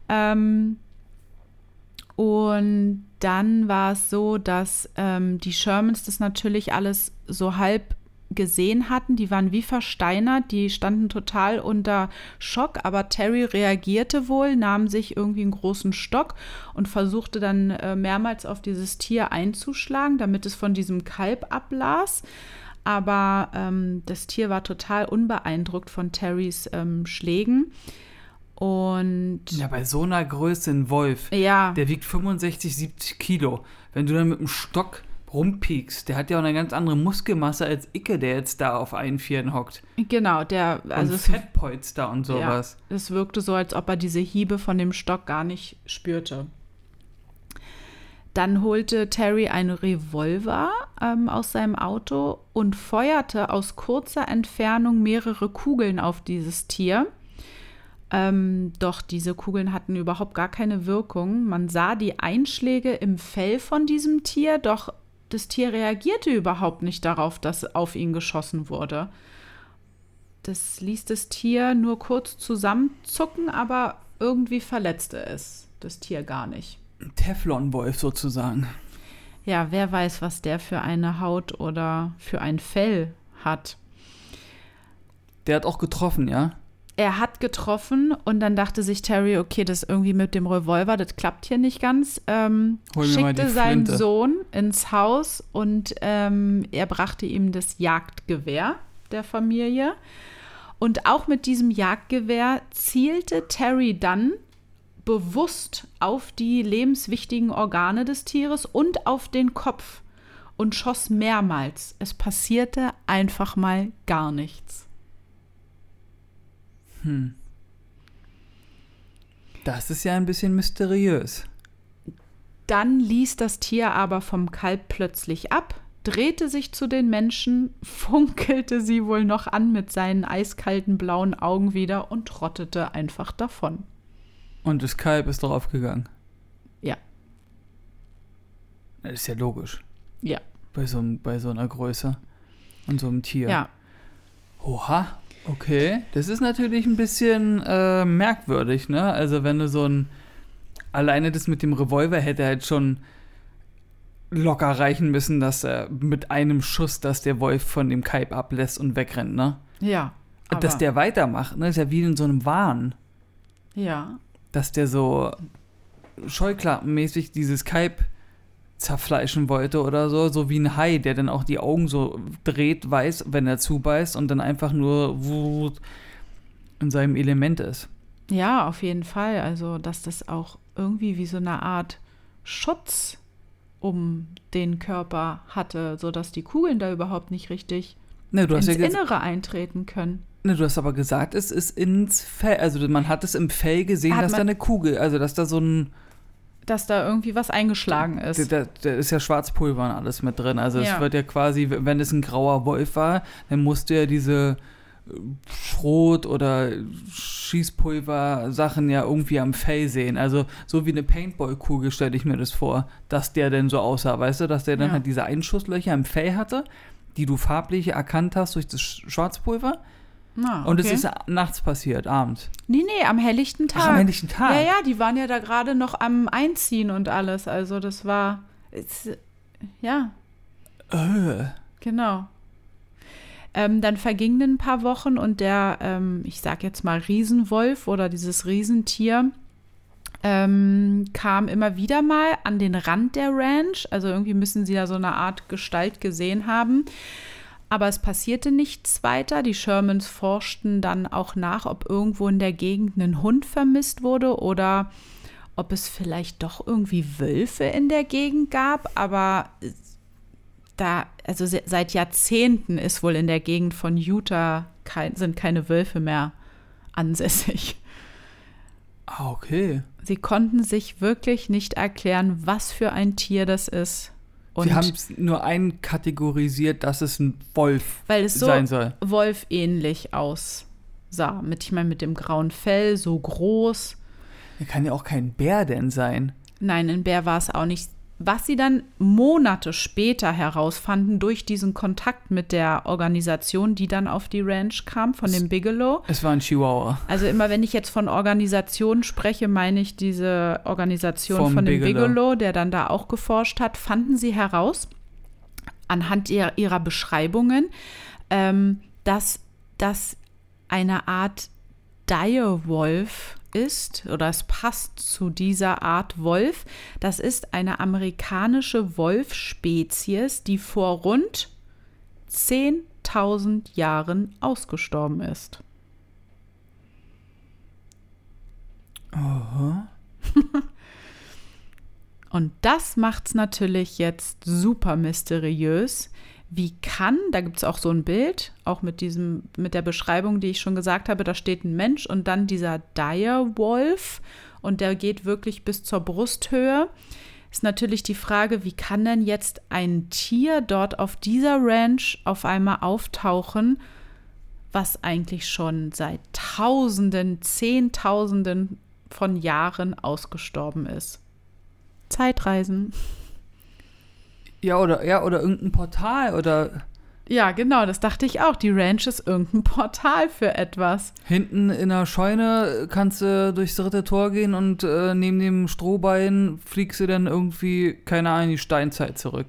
[SPEAKER 1] Ähm, und dann war es so, dass ähm, die Shermans das natürlich alles so halb gesehen hatten. Die waren wie versteinert, die standen total unter Schock, aber Terry reagierte wohl, nahm sich irgendwie einen großen Stock und versuchte dann äh, mehrmals auf dieses Tier einzuschlagen, damit es von diesem Kalb ablas. Aber ähm, das Tier war total unbeeindruckt von Terrys ähm, Schlägen. Und
[SPEAKER 2] ja, bei so einer Größe ein Wolf,
[SPEAKER 1] ja.
[SPEAKER 2] der wiegt 65, 70 Kilo. Wenn du dann mit einem Stock rumpiekst, der hat ja auch eine ganz andere Muskelmasse als Icke, der jetzt da auf einen Vieren hockt.
[SPEAKER 1] Genau, der also
[SPEAKER 2] und Fettpolster und sowas.
[SPEAKER 1] Ja, es wirkte so, als ob er diese Hiebe von dem Stock gar nicht spürte. Dann holte Terry einen Revolver ähm, aus seinem Auto und feuerte aus kurzer Entfernung mehrere Kugeln auf dieses Tier. Ähm, doch diese Kugeln hatten überhaupt gar keine Wirkung. Man sah die Einschläge im Fell von diesem Tier, doch das Tier reagierte überhaupt nicht darauf, dass auf ihn geschossen wurde. Das ließ das Tier nur kurz zusammenzucken, aber irgendwie verletzte es das Tier gar nicht.
[SPEAKER 2] Teflonwolf sozusagen.
[SPEAKER 1] Ja, wer weiß, was der für eine Haut oder für ein Fell hat.
[SPEAKER 2] Der hat auch getroffen, ja?
[SPEAKER 1] Er hat getroffen und dann dachte sich Terry, okay, das irgendwie mit dem Revolver, das klappt hier nicht ganz. Ähm, schickte seinen Sohn ins Haus und ähm, er brachte ihm das Jagdgewehr der Familie. Und auch mit diesem Jagdgewehr zielte Terry dann bewusst auf die lebenswichtigen Organe des Tieres und auf den Kopf und schoss mehrmals. Es passierte einfach mal gar nichts.
[SPEAKER 2] Hm. Das ist ja ein bisschen mysteriös.
[SPEAKER 1] Dann ließ das Tier aber vom Kalb plötzlich ab, drehte sich zu den Menschen, funkelte sie wohl noch an mit seinen eiskalten blauen Augen wieder und trottete einfach davon.
[SPEAKER 2] Und das Kalb ist draufgegangen.
[SPEAKER 1] Ja.
[SPEAKER 2] Das ist ja logisch.
[SPEAKER 1] Ja.
[SPEAKER 2] Bei so, bei so einer Größe und so einem Tier.
[SPEAKER 1] Ja.
[SPEAKER 2] Oha, okay. Das ist natürlich ein bisschen äh, merkwürdig, ne? Also wenn du so ein alleine das mit dem Revolver hätte halt schon locker reichen müssen, dass er mit einem Schuss, dass der Wolf von dem Kalb ablässt und wegrennt, ne?
[SPEAKER 1] Ja.
[SPEAKER 2] dass der weitermacht, ne? Ist ja wie in so einem Wahn.
[SPEAKER 1] Ja
[SPEAKER 2] dass der so scheuklappenmäßig dieses Kalb zerfleischen wollte oder so, so wie ein Hai, der dann auch die Augen so dreht, weiß, wenn er zubeißt und dann einfach nur in seinem Element ist.
[SPEAKER 1] Ja, auf jeden Fall. Also, dass das auch irgendwie wie so eine Art Schutz um den Körper hatte, sodass die Kugeln da überhaupt nicht richtig
[SPEAKER 2] ne, ins
[SPEAKER 1] ja Innere eintreten können.
[SPEAKER 2] Ne, du hast aber gesagt, es ist ins Fell, also man hat es im Fell gesehen, hat dass da eine Kugel, also dass da so ein
[SPEAKER 1] dass da irgendwie was eingeschlagen ist.
[SPEAKER 2] Da, da ist ja Schwarzpulver und alles mit drin. Also ja. es wird ja quasi, wenn es ein grauer Wolf war, dann musste ja diese Schrot- oder Schießpulver-Sachen ja irgendwie am Fell sehen. Also so wie eine Paintball-Kugel stelle ich mir das vor, dass der denn so aussah, weißt du, dass der dann ja. halt diese Einschusslöcher im Fell hatte, die du farblich erkannt hast durch das Schwarzpulver. Ah, okay. Und es ist nachts passiert, abends.
[SPEAKER 1] Nee, nee, am helllichten Tag. Ach,
[SPEAKER 2] am helllichten Tag.
[SPEAKER 1] Ja, ja, die waren ja da gerade noch am Einziehen und alles. Also das war. Ja.
[SPEAKER 2] Äh.
[SPEAKER 1] Genau. Ähm, dann vergingen ein paar Wochen und der, ähm, ich sag jetzt mal Riesenwolf oder dieses Riesentier, ähm, kam immer wieder mal an den Rand der Ranch. Also irgendwie müssen sie da so eine Art Gestalt gesehen haben. aber es passierte nichts weiter. Die Shermans forschten dann auch nach, ob irgendwo in der Gegend ein Hund vermisst wurde oder ob es vielleicht doch irgendwie Wölfe in der Gegend gab. Aber da, also seit Jahrzehnten ist wohl in der Gegend von Utah kein, sind keine Wölfe mehr ansässig.
[SPEAKER 2] Ah, okay.
[SPEAKER 1] Sie konnten sich wirklich nicht erklären, was für ein Tier das ist.
[SPEAKER 2] Und Sie haben es nur einkategorisiert, dass es ein Wolf
[SPEAKER 1] weil es so
[SPEAKER 2] sein soll.
[SPEAKER 1] Wolf-ähnlich aussah. Mit, ich meine, mit dem grauen Fell, so groß.
[SPEAKER 2] Er kann ja auch kein Bär denn sein.
[SPEAKER 1] Nein, ein Bär war es auch nicht. Was sie dann Monate später herausfanden durch diesen Kontakt mit der Organisation, die dann auf die Ranch kam, von dem Bigelow.
[SPEAKER 2] Es war ein Chihuahua.
[SPEAKER 1] Also immer wenn ich jetzt von Organisation spreche, meine ich diese Organisation Vom von dem Bigelow. Bigelow, der dann da auch geforscht hat, fanden sie heraus, anhand ihrer, ihrer Beschreibungen, ähm, dass das eine Art Direwolf ist oder es passt zu dieser Art Wolf. Das ist eine amerikanische Wolfspezies, die vor rund 10.000 Jahren ausgestorben ist.
[SPEAKER 2] Aha.
[SPEAKER 1] Und das macht es natürlich jetzt super mysteriös, wie kann, da gibt es auch so ein Bild, auch mit diesem, mit der Beschreibung, die ich schon gesagt habe, da steht ein Mensch und dann dieser Direwolf und der geht wirklich bis zur Brusthöhe. Ist natürlich die Frage, wie kann denn jetzt ein Tier dort auf dieser Ranch auf einmal auftauchen, was eigentlich schon seit Tausenden, Zehntausenden von Jahren ausgestorben ist? Zeitreisen.
[SPEAKER 2] Ja, oder, ja, oder irgendein Portal oder.
[SPEAKER 1] Ja, genau, das dachte ich auch. Die Ranch ist irgendein Portal für etwas.
[SPEAKER 2] Hinten in der Scheune kannst du durchs dritte Tor gehen und äh, neben dem Strohbein fliegst du dann irgendwie, keine Ahnung, in die Steinzeit zurück.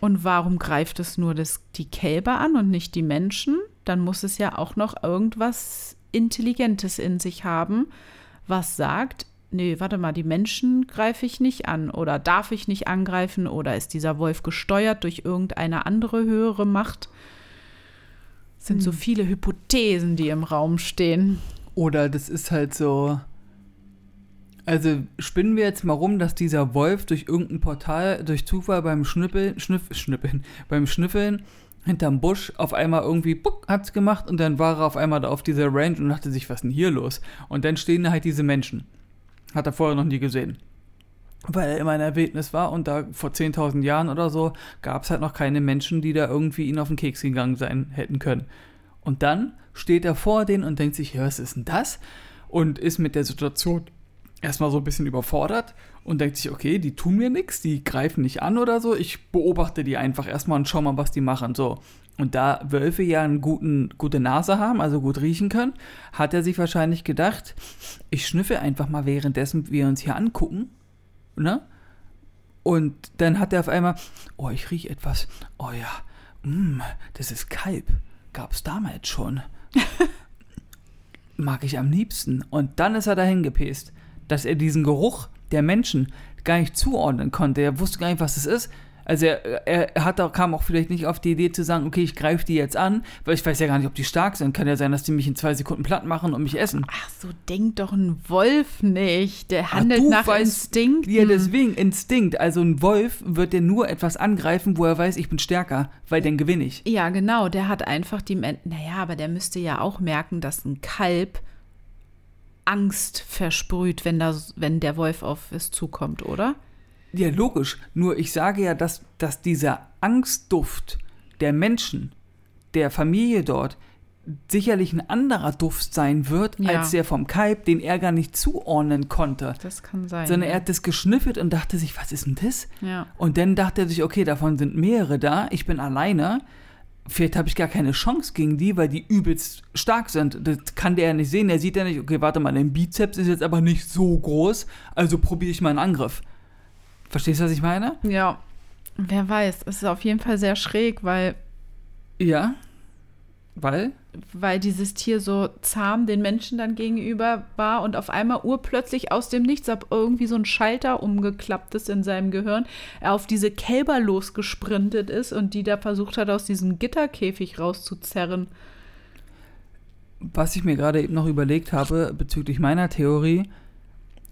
[SPEAKER 1] Und warum greift es nur das, die Kälber an und nicht die Menschen? Dann muss es ja auch noch irgendwas Intelligentes in sich haben, was sagt, nee, warte mal, die Menschen greife ich nicht an oder darf ich nicht angreifen oder ist dieser Wolf gesteuert durch irgendeine andere höhere Macht? Es sind hm. so viele Hypothesen, die im Raum stehen.
[SPEAKER 2] Oder das ist halt so. Also spinnen wir jetzt mal rum, dass dieser Wolf durch irgendein Portal, durch Zufall beim Schnippeln, Schniff, Schnippeln, beim Schnüffeln hinterm Busch auf einmal irgendwie buck, hat's gemacht und dann war er auf einmal da auf dieser Range und dachte sich, was ist denn hier los? Und dann stehen da halt diese Menschen. Hat er vorher noch nie gesehen. Weil er immer in der war und da vor 10.000 Jahren oder so gab es halt noch keine Menschen, die da irgendwie ihn auf den Keks gegangen sein hätten können. Und dann steht er vor denen und denkt sich, ja, was ist denn das? Und ist mit der Situation erstmal so ein bisschen überfordert und denkt sich, okay, die tun mir nichts, die greifen nicht an oder so. Ich beobachte die einfach erstmal und schau mal, was die machen. So. Und da Wölfe ja eine gute Nase haben, also gut riechen können, hat er sich wahrscheinlich gedacht, ich schnüffe einfach mal währenddessen wir uns hier angucken. Ne? Und dann hat er auf einmal, oh, ich rieche etwas. Oh ja, mm, das ist Kalb. Gab's damals schon. Mag ich am liebsten. Und dann ist er dahin gepäst, dass er diesen Geruch der Menschen gar nicht zuordnen konnte. Er wusste gar nicht, was es ist. Also er, er hat auch, kam auch vielleicht nicht auf die Idee zu sagen, okay, ich greife die jetzt an, weil ich weiß ja gar nicht, ob die stark sind. Kann ja sein, dass die mich in zwei Sekunden platt machen und mich essen.
[SPEAKER 1] Ach, so denkt doch ein Wolf nicht. Der handelt Ach, nach weißt, Instinkt.
[SPEAKER 2] Ja, deswegen Instinkt. Also ein Wolf wird dir nur etwas angreifen, wo er weiß, ich bin stärker, weil dann gewinne ich.
[SPEAKER 1] Ja, genau. Der hat einfach die. Naja, aber der müsste ja auch merken, dass ein Kalb Angst versprüht, wenn, das, wenn der Wolf auf es zukommt, oder?
[SPEAKER 2] Ja, logisch. Nur ich sage ja, dass, dass dieser Angstduft der Menschen, der Familie dort, sicherlich ein anderer Duft sein wird, ja. als der vom Kalb, den er gar nicht zuordnen konnte.
[SPEAKER 1] Das kann sein.
[SPEAKER 2] Sondern er hat das geschnüffelt und dachte sich, was ist denn das?
[SPEAKER 1] Ja.
[SPEAKER 2] Und dann dachte er sich, okay, davon sind mehrere da, ich bin alleine. Vielleicht habe ich gar keine Chance gegen die, weil die übelst stark sind. Das kann der ja nicht sehen. Er sieht ja nicht, okay, warte mal, dein Bizeps ist jetzt aber nicht so groß, also probiere ich mal einen Angriff. Verstehst du, was ich meine?
[SPEAKER 1] Ja. Wer weiß. Es ist auf jeden Fall sehr schräg, weil.
[SPEAKER 2] Ja. Weil?
[SPEAKER 1] weil dieses Tier so zahm den Menschen dann gegenüber war und auf einmal urplötzlich aus dem Nichts, ab irgendwie so ein Schalter umgeklappt ist in seinem Gehirn, er auf diese Kälber losgesprintet ist und die da versucht hat, aus diesem Gitterkäfig rauszuzerren.
[SPEAKER 2] Was ich mir gerade eben noch überlegt habe bezüglich meiner Theorie,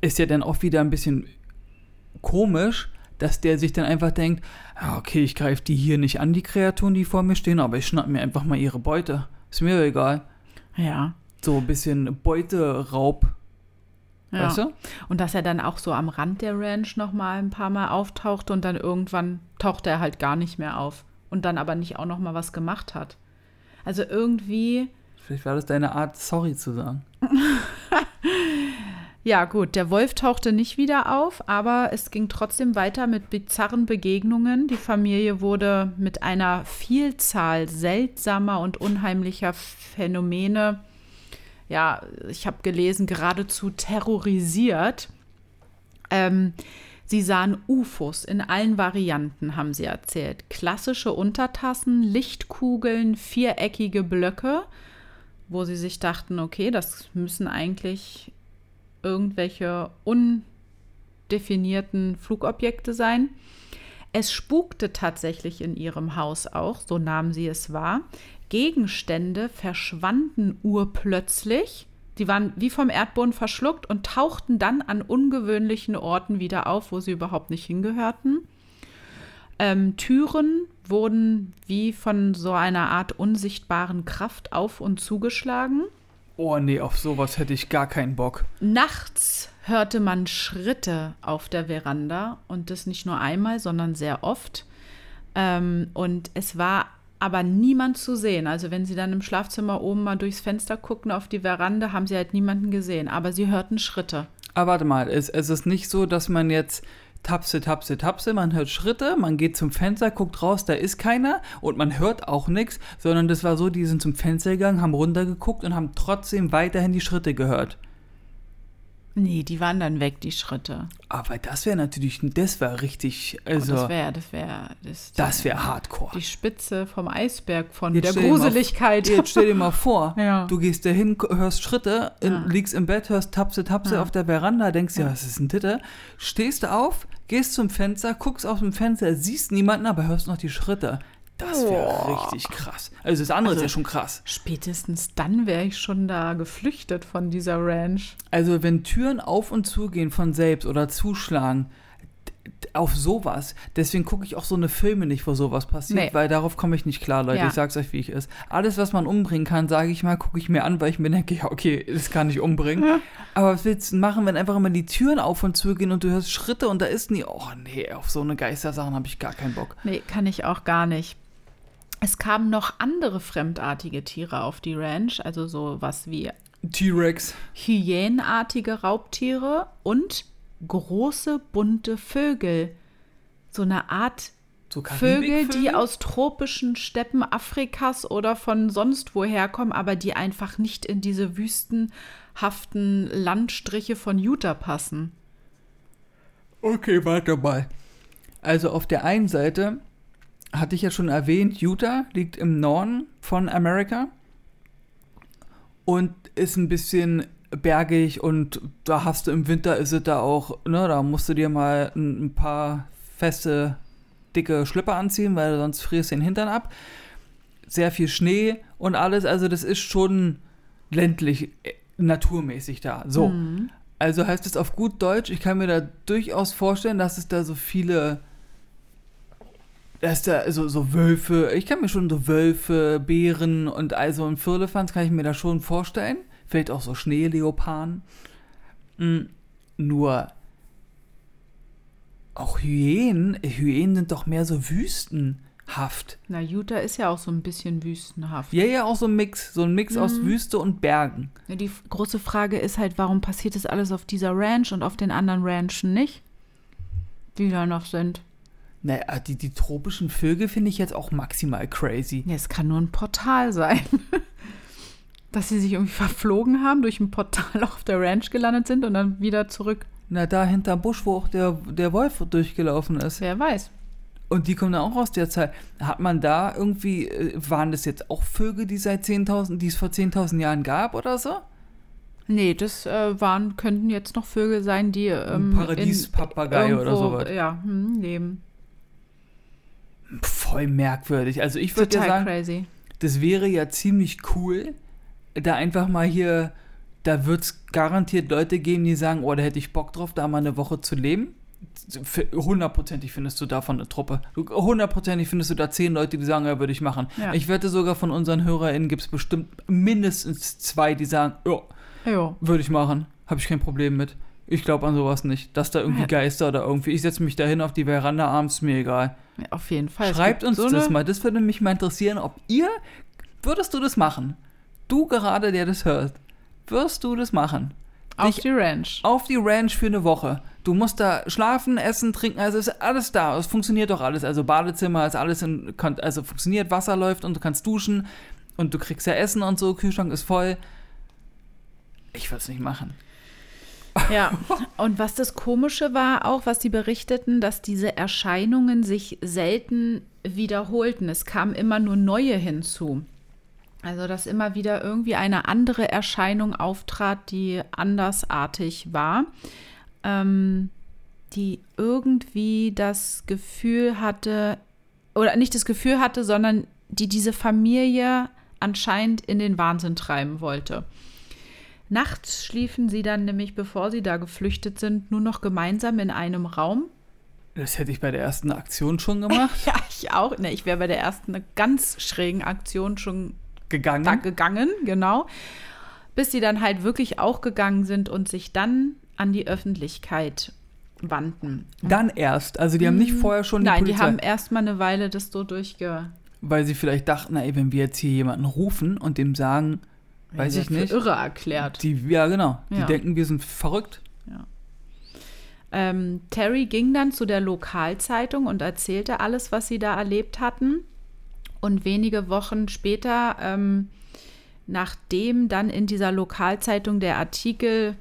[SPEAKER 2] ist ja dann auch wieder ein bisschen komisch, dass der sich dann einfach denkt, okay, ich greife die hier nicht an, die Kreaturen, die vor mir stehen, aber ich schnapp mir einfach mal ihre Beute. Ist mir egal.
[SPEAKER 1] Ja.
[SPEAKER 2] So ein bisschen Beuteraub.
[SPEAKER 1] ja.
[SPEAKER 2] Weißt du?
[SPEAKER 1] Und dass er dann auch so am Rand der Ranch noch mal ein paar Mal auftauchte und dann irgendwann tauchte er halt gar nicht mehr auf und dann aber nicht auch noch mal was gemacht hat. Also irgendwie
[SPEAKER 2] Vielleicht war das deine Art, sorry zu sagen.
[SPEAKER 1] Ja, gut, der Wolf tauchte nicht wieder auf, aber es ging trotzdem weiter mit bizarren Begegnungen. Die Familie wurde mit einer Vielzahl seltsamer und unheimlicher Phänomene, ja, ich habe gelesen, geradezu terrorisiert. Ähm, sie sahen UFOs in allen Varianten, haben sie erzählt. Klassische Untertassen, Lichtkugeln, viereckige Blöcke, wo sie sich dachten, okay, das müssen eigentlich irgendwelche undefinierten Flugobjekte sein. Es spukte tatsächlich in ihrem Haus auch, so nahmen sie es wahr. Gegenstände verschwanden urplötzlich. Die waren wie vom Erdboden verschluckt und tauchten dann an ungewöhnlichen Orten wieder auf, wo sie überhaupt nicht hingehörten. Ähm, Türen wurden wie von so einer Art unsichtbaren Kraft auf und zugeschlagen.
[SPEAKER 2] Oh nee, auf sowas hätte ich gar keinen Bock.
[SPEAKER 1] Nachts hörte man Schritte auf der Veranda und das nicht nur einmal, sondern sehr oft. Ähm, und es war aber niemand zu sehen. Also wenn sie dann im Schlafzimmer oben mal durchs Fenster guckten auf die Veranda, haben sie halt niemanden gesehen. Aber sie hörten Schritte.
[SPEAKER 2] Aber warte mal, es, es ist nicht so, dass man jetzt tapse, tapse, tapse, man hört Schritte, man geht zum Fenster, guckt raus, da ist keiner und man hört auch nichts, sondern das war so, die sind zum Fenster gegangen, haben runtergeguckt und haben trotzdem weiterhin die Schritte gehört.
[SPEAKER 1] Nee, die waren dann weg, die Schritte.
[SPEAKER 2] Aber das wäre natürlich, das wäre richtig, also,
[SPEAKER 1] oh, das wäre, das wäre, das,
[SPEAKER 2] das wäre hardcore.
[SPEAKER 1] die Spitze vom Eisberg von
[SPEAKER 2] Jetzt
[SPEAKER 1] der
[SPEAKER 2] dir mal-
[SPEAKER 1] Gruseligkeit.
[SPEAKER 2] Jetzt stell dir mal vor,
[SPEAKER 1] Ja.
[SPEAKER 2] du gehst dahin, hörst Schritte, in,
[SPEAKER 1] Ja.
[SPEAKER 2] liegst im Bett, hörst Tapse, Tapse
[SPEAKER 1] Ja.
[SPEAKER 2] auf der Veranda, denkst ja, was ist ein Titte? Stehst auf, gehst zum Fenster, guckst aus dem Fenster, siehst niemanden, aber hörst noch die Schritte. Das wäre richtig krass. Also das andere
[SPEAKER 1] Also-
[SPEAKER 2] ist ja schon krass.
[SPEAKER 1] Spätestens dann wäre ich schon da geflüchtet von dieser Ranch.
[SPEAKER 2] Also wenn Türen auf und zu gehen von selbst oder zuschlagen, auf sowas. Deswegen gucke ich auch so eine Filme nicht, wo sowas passiert,
[SPEAKER 1] Nee.
[SPEAKER 2] weil darauf komme ich nicht klar, Leute.
[SPEAKER 1] Ja.
[SPEAKER 2] Ich sag's euch, wie ich ist. Alles, was man umbringen kann, sage ich mal, gucke ich mir an, weil ich mir denke, ja, okay, das kann ich umbringen. Aber was willst du machen, wenn einfach immer die Türen auf und zu gehen und du hörst Schritte und da ist nie, oh nee, auf so eine Geistersachen habe ich gar keinen Bock.
[SPEAKER 1] Nee, kann ich auch gar nicht. Es kamen noch andere fremdartige Tiere auf die Ranch, also so was wie
[SPEAKER 2] T-Rex.
[SPEAKER 1] hyänenartige Raubtiere und große bunte Vögel. So eine Art
[SPEAKER 2] So
[SPEAKER 1] Vögel, die aus tropischen Steppen Afrikas oder von sonst woher kommen, aber die einfach nicht in diese wüstenhaften Landstriche von Utah passen.
[SPEAKER 2] Okay, warte mal. Also auf der einen Seite hatte ich ja schon erwähnt, Utah liegt im Norden von Amerika und ist ein bisschen bergig und da hast du im Winter ist es da auch, ne, da musst du dir mal ein, ein paar feste, dicke Schlipper anziehen, weil sonst frierst du den Hintern ab. Sehr viel Schnee und alles, also das ist schon ländlich, äh, naturmäßig da. So.
[SPEAKER 1] Mhm.
[SPEAKER 2] Also heißt es auf gut Deutsch, ich kann mir da durchaus vorstellen, dass es da so viele, dass da so, so Wölfe, ich kann mir schon so Wölfe, Bären und also ein Firlefanz kann ich mir da schon vorstellen. Vielleicht auch so Schneeleoparden. Mm, nur auch Hyänen, Hyänen sind doch mehr so wüstenhaft.
[SPEAKER 1] Na, Utah ist ja auch so ein bisschen wüstenhaft.
[SPEAKER 2] Ja, ja, auch so ein Mix, so ein Mix aus Wüste und Bergen.
[SPEAKER 1] Die große Frage ist halt, warum passiert das alles auf dieser Ranch und auf den anderen Ranchen nicht? Die da noch sind.
[SPEAKER 2] Naja, die, die tropischen Vögel finde ich jetzt auch maximal crazy.
[SPEAKER 1] Ja, es kann nur ein Portal sein. Dass sie sich irgendwie verflogen haben, durch ein Portal auf der Ranch gelandet sind und dann wieder zurück.
[SPEAKER 2] Na, da hinterm Busch, wo auch der, der Wolf durchgelaufen ist.
[SPEAKER 1] Wer weiß.
[SPEAKER 2] Und die kommen dann auch aus der Zeit. Hat man da irgendwie, äh, waren das jetzt auch Vögel, die seit 10.000, die es vor 10.000 Jahren gab oder so?
[SPEAKER 1] Nee, das äh, waren, könnten jetzt noch Vögel sein, die ähm,
[SPEAKER 2] Paradiespapagei oder sowas.
[SPEAKER 1] Ja, hm, leben.
[SPEAKER 2] Voll merkwürdig. Also ich würde ja sagen,
[SPEAKER 1] crazy.
[SPEAKER 2] das wäre ja ziemlich cool, da einfach mal hier, da wird es garantiert Leute geben, die sagen, oh, da hätte ich Bock drauf, da mal eine Woche zu leben. Hundertprozentig findest du davon eine Truppe. Hundertprozentig findest du da zehn Leute, die sagen, ja, würde ich machen.
[SPEAKER 1] Ja.
[SPEAKER 2] Ich wette sogar von unseren HörerInnen gibt es bestimmt mindestens zwei, die sagen, ja,
[SPEAKER 1] Ja.
[SPEAKER 2] würde ich machen. Habe ich kein Problem mit. Ich glaube an sowas nicht. Dass da irgendwie. Geister oder irgendwie, ich setze mich dahin auf die Veranda abends, mir egal.
[SPEAKER 1] Ja, Auf jeden Fall.
[SPEAKER 2] Schreibt uns
[SPEAKER 1] so
[SPEAKER 2] das mal. Das würde mich mal interessieren, ob ihr, würdest du das machen? Du gerade, der das hört, wirst du das machen?
[SPEAKER 1] Auf
[SPEAKER 2] Dich
[SPEAKER 1] die Ranch.
[SPEAKER 2] auf die Ranch für eine Woche. Du musst da schlafen, essen, trinken, also ist alles da. Es funktioniert doch alles. Also Badezimmer ist alles in, also funktioniert, Wasser läuft und du kannst duschen und du kriegst ja Essen und so, Kühlschrank ist voll. Ich würde es nicht machen.
[SPEAKER 1] Ja, und was das Komische war auch, was die berichteten, dass diese Erscheinungen sich selten wiederholten. Es kamen immer nur neue hinzu. Also, dass immer wieder irgendwie eine andere Erscheinung auftrat, die andersartig war, ähm, die irgendwie das Gefühl hatte, oder nicht das Gefühl hatte, sondern die diese Familie anscheinend in den Wahnsinn treiben wollte. Nachts schliefen sie dann nämlich, bevor sie da geflüchtet sind, nur noch gemeinsam in einem Raum.
[SPEAKER 2] Das hätte ich bei der ersten Aktion schon gemacht.
[SPEAKER 1] Ja, ich auch. Ne, ich wäre bei der ersten ganz schrägen Aktion schon
[SPEAKER 2] Gegangen.
[SPEAKER 1] gegangen, genau. Bis sie dann halt wirklich auch gegangen sind und sich dann an die Öffentlichkeit wandten.
[SPEAKER 2] Dann erst. Also die haben nicht vorher schon die
[SPEAKER 1] Nein, die
[SPEAKER 2] Polizei.
[SPEAKER 1] haben erstmal eine Weile das so durchge.
[SPEAKER 2] weil sie vielleicht dachten, ey, wenn wir jetzt hier jemanden rufen und dem sagen, weiß ich nicht,
[SPEAKER 1] irre erklärt.
[SPEAKER 2] die, ja genau, die
[SPEAKER 1] Ja.
[SPEAKER 2] denken, wir sind verrückt.
[SPEAKER 1] Ähm, Terry ging dann zu der Lokalzeitung und erzählte alles, was sie da erlebt hatten. Und wenige Wochen später, ähm, nachdem dann in dieser Lokalzeitung der Artikel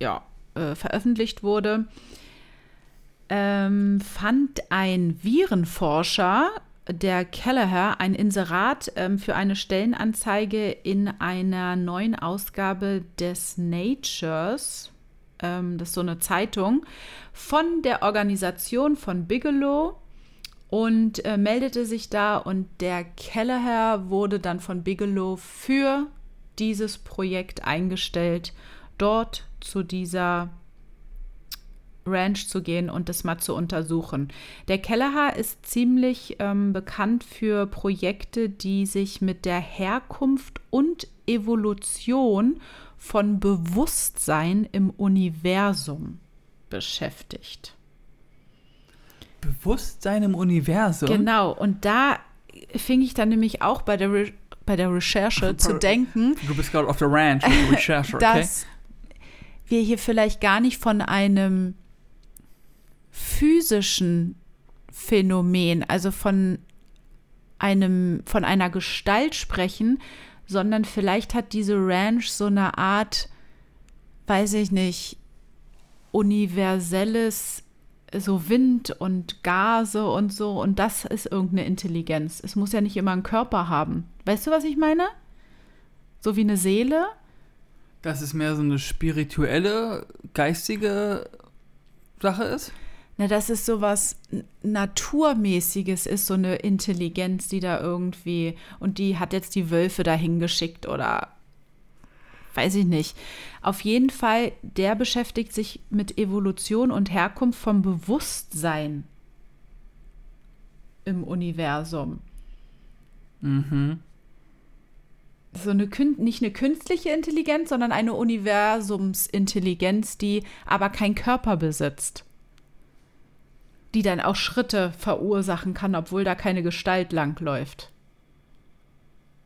[SPEAKER 1] ja, äh, veröffentlicht wurde, ähm, fand ein Virenforscher, der Kelleher, ein Inserat ähm, für eine Stellenanzeige in einer neuen Ausgabe des Natures, ähm, das ist so eine Zeitung, von der Organisation von Bigelow und äh, meldete sich da und der Kelleher wurde dann von Bigelow für dieses Projekt eingestellt, dort zu dieser Ranch zu gehen und das mal zu untersuchen. Der Kelleher ist ziemlich ähm, bekannt für Projekte, die sich mit der Herkunft und Evolution von Bewusstsein im Universum beschäftigt.
[SPEAKER 2] Bewusstsein im Universum.
[SPEAKER 1] Genau, und da fing ich dann nämlich auch bei der, Re bei der Recherche zu denken,
[SPEAKER 2] Du bist gerade auf der Ranch mit der Recherche, okay?
[SPEAKER 1] dass wir hier vielleicht gar nicht von einem physischen Phänomen, also von einem, von einer Gestalt sprechen, sondern vielleicht hat diese Ranch so eine Art, weiß ich nicht, universelles, so Wind und Gase und so, und das ist irgendeine Intelligenz. Es muss ja nicht immer einen Körper haben. Weißt du, was ich meine? So wie eine Seele?
[SPEAKER 2] Dass es mehr so eine spirituelle, geistige Sache ist?
[SPEAKER 1] Na, dass es sowas Naturmäßiges ist, so eine Intelligenz, die da irgendwie, und die hat jetzt die Wölfe dahin geschickt oder weiß ich nicht. Auf jeden Fall, der beschäftigt sich mit Evolution und Herkunft vom Bewusstsein im Universum.
[SPEAKER 2] Mhm.
[SPEAKER 1] So eine nicht eine künstliche Intelligenz, sondern eine Universumsintelligenz, die aber keinen Körper besitzt. Die dann auch Schritte verursachen kann, obwohl da keine Gestalt langläuft.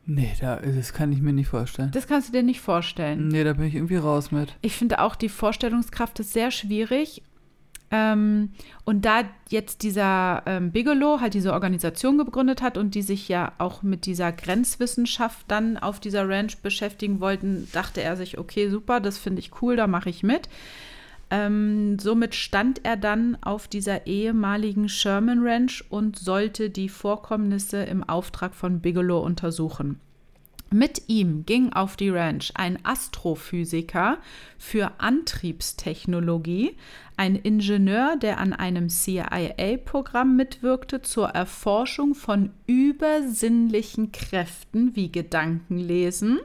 [SPEAKER 2] Nee, da, das kann ich mir nicht vorstellen.
[SPEAKER 1] Das kannst du dir nicht vorstellen.
[SPEAKER 2] Nee, da bin ich irgendwie raus mit.
[SPEAKER 1] Ich finde auch, die Vorstellungskraft ist sehr schwierig. Ähm, und da jetzt dieser ähm, Bigelow halt diese Organisation gegründet hat und die sich ja auch mit dieser Grenzwissenschaft dann auf dieser Ranch beschäftigen wollten, dachte er sich, okay, super, das finde ich cool, da mache ich mit. Ähm, somit stand er dann auf dieser ehemaligen Sherman Ranch und sollte die Vorkommnisse im Auftrag von Bigelow untersuchen. Mit ihm ging auf die Ranch ein Astrophysiker für Antriebstechnologie, ein Ingenieur, der an einem CIA-Programm mitwirkte zur Erforschung von übersinnlichen Kräften wie Gedankenlesen,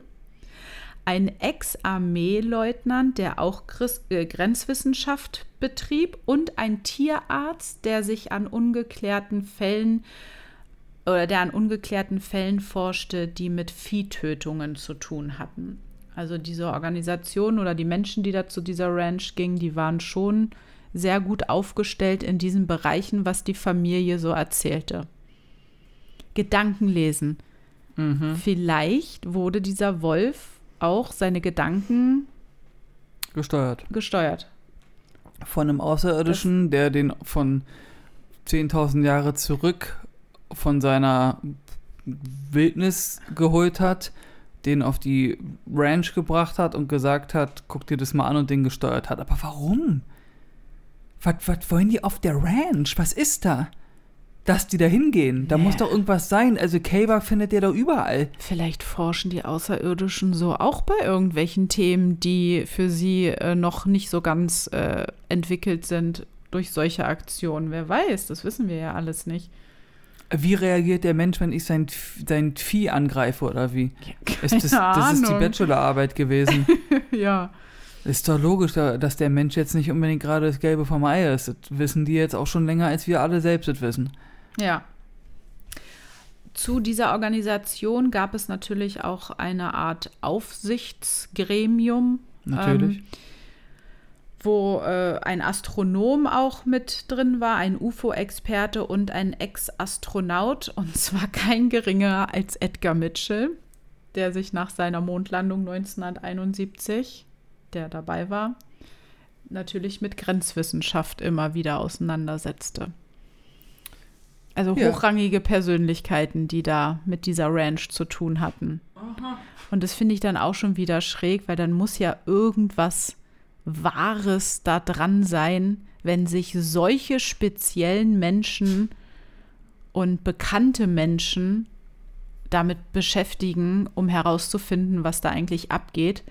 [SPEAKER 1] ein Ex-Armeeleutnant, der auch Chris äh, Grenzwissenschaft betrieb und ein Tierarzt, der sich an ungeklärten Fällen oder der an ungeklärten Fällen forschte, die mit Viehtötungen zu tun hatten. Also diese Organisation oder die Menschen, die da zu dieser Ranch gingen, die waren schon sehr gut aufgestellt in diesen Bereichen, was die Familie so erzählte. Gedankenlesen.
[SPEAKER 2] Mhm.
[SPEAKER 1] Vielleicht wurde dieser Wolf auch seine Gedanken
[SPEAKER 2] Gesteuert.
[SPEAKER 1] gesteuert.
[SPEAKER 2] Von einem Außerirdischen, der den von 10.000 Jahre zurück von seiner Wildnis geholt hat, den auf die Ranch gebracht hat und gesagt hat, guck dir das mal an und den gesteuert hat. Aber warum? Was, was wollen die auf der Ranch? Was ist da? Dass die da hingehen. Da
[SPEAKER 1] Nee.
[SPEAKER 2] muss doch irgendwas sein. Also Kaver findet ihr da überall.
[SPEAKER 1] Vielleicht forschen die Außerirdischen so auch bei irgendwelchen Themen, die für sie äh, noch nicht so ganz äh, entwickelt sind durch solche Aktionen. Wer weiß, das wissen wir ja alles nicht.
[SPEAKER 2] Wie reagiert der Mensch, wenn ich sein, sein Vieh angreife oder wie? Ist das, das ist die. Bachelorarbeit gewesen.
[SPEAKER 1] ja.
[SPEAKER 2] Ist doch logisch, da- dass der Mensch jetzt nicht unbedingt gerade das Gelbe vom Ei ist. Das wissen die jetzt auch schon länger, als wir alle selbst das wissen.
[SPEAKER 1] Ja. Zu dieser Organisation gab es natürlich auch eine Art Aufsichtsgremium,
[SPEAKER 2] Natürlich.
[SPEAKER 1] Ähm, wo äh, ein Astronom auch mit drin war, ein UFO-Experte und ein Ex-Astronaut, und zwar kein geringerer als Edgar Mitchell, der sich nach seiner Mondlandung 1971, der dabei war, natürlich mit Grenzwissenschaft immer wieder auseinandersetzte. Also
[SPEAKER 2] Ja.
[SPEAKER 1] hochrangige Persönlichkeiten, die da mit dieser Ranch zu tun hatten. Und das finde ich dann auch schon wieder schräg, weil dann muss ja irgendwas Wahres da dran sein, wenn sich solche speziellen Menschen und bekannte Menschen damit beschäftigen, um herauszufinden, was da eigentlich abgeht.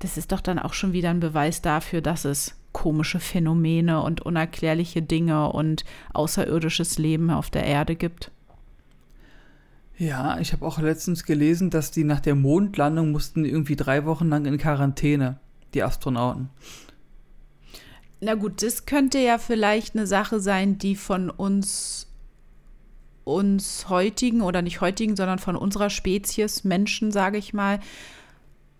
[SPEAKER 1] Das ist doch dann auch schon wieder ein Beweis dafür, dass es komische Phänomene und unerklärliche Dinge und außerirdisches Leben auf der Erde gibt.
[SPEAKER 2] Ja, ich habe auch letztens gelesen, dass die nach der Mondlandung mussten irgendwie drei Wochen lang in Quarantäne, die Astronauten.
[SPEAKER 1] Na gut, das könnte ja vielleicht eine Sache sein, die von uns uns heutigen oder nicht heutigen, sondern von unserer Spezies Menschen, sage ich mal,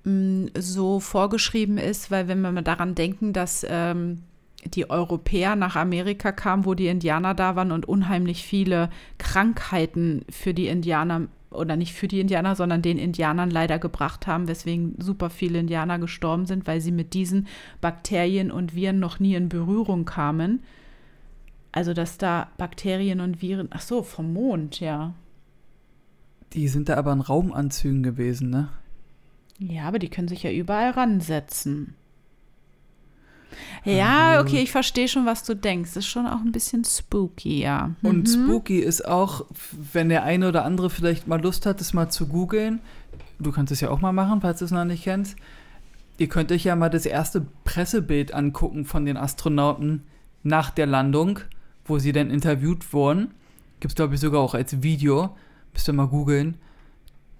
[SPEAKER 1] so vorgeschrieben ist, weil wenn wir mal daran denken, dass ähm, die Europäer nach Amerika kamen, wo die Indianer da waren und unheimlich viele Krankheiten für die Indianer oder nicht für die Indianer, sondern den Indianern leider gebracht haben, weswegen super viele Indianer gestorben sind, weil sie mit diesen Bakterien und Viren noch nie in Berührung kamen. Also, dass da Bakterien und Viren, ach so, vom Mond, ja.
[SPEAKER 2] Die sind da aber in Raumanzügen gewesen, ne?
[SPEAKER 1] Ja, aber die können sich ja überall ransetzen. Ja,
[SPEAKER 2] gut.
[SPEAKER 1] okay, ich verstehe schon, was du denkst. Das ist schon auch ein bisschen spooky, ja.
[SPEAKER 2] Und
[SPEAKER 1] Mhm.
[SPEAKER 2] spooky ist auch, wenn der eine oder andere vielleicht mal Lust hat, das mal zu googeln. Du kannst es ja auch mal machen, falls du es noch nicht kennst. Ihr könnt euch ja mal das erste Pressebild angucken von den Astronauten nach der Landung, wo sie dann interviewt wurden. Gibt es, glaube ich, sogar auch als Video. Müsst ihr mal googeln.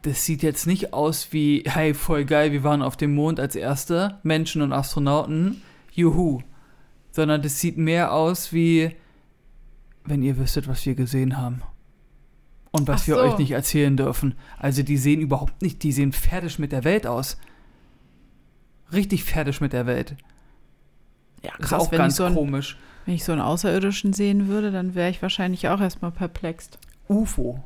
[SPEAKER 2] Das sieht jetzt nicht aus wie, hey, voll geil, wir waren auf dem Mond als erste Menschen und Astronauten. Juhu. Sondern das sieht mehr aus wie, wenn ihr wüsstet, was wir gesehen haben. Und was
[SPEAKER 1] Ach
[SPEAKER 2] wir
[SPEAKER 1] so.
[SPEAKER 2] euch nicht erzählen dürfen. Also die sehen überhaupt nicht, die sehen fertig mit der Welt aus. Richtig fertig mit der Welt.
[SPEAKER 1] Ja,
[SPEAKER 2] Ist
[SPEAKER 1] krass,
[SPEAKER 2] auch
[SPEAKER 1] wenn ich,
[SPEAKER 2] ganz
[SPEAKER 1] so ein,
[SPEAKER 2] komisch.
[SPEAKER 1] wenn ich so einen Außerirdischen sehen würde, dann wäre ich wahrscheinlich auch erstmal perplext.
[SPEAKER 2] UFO.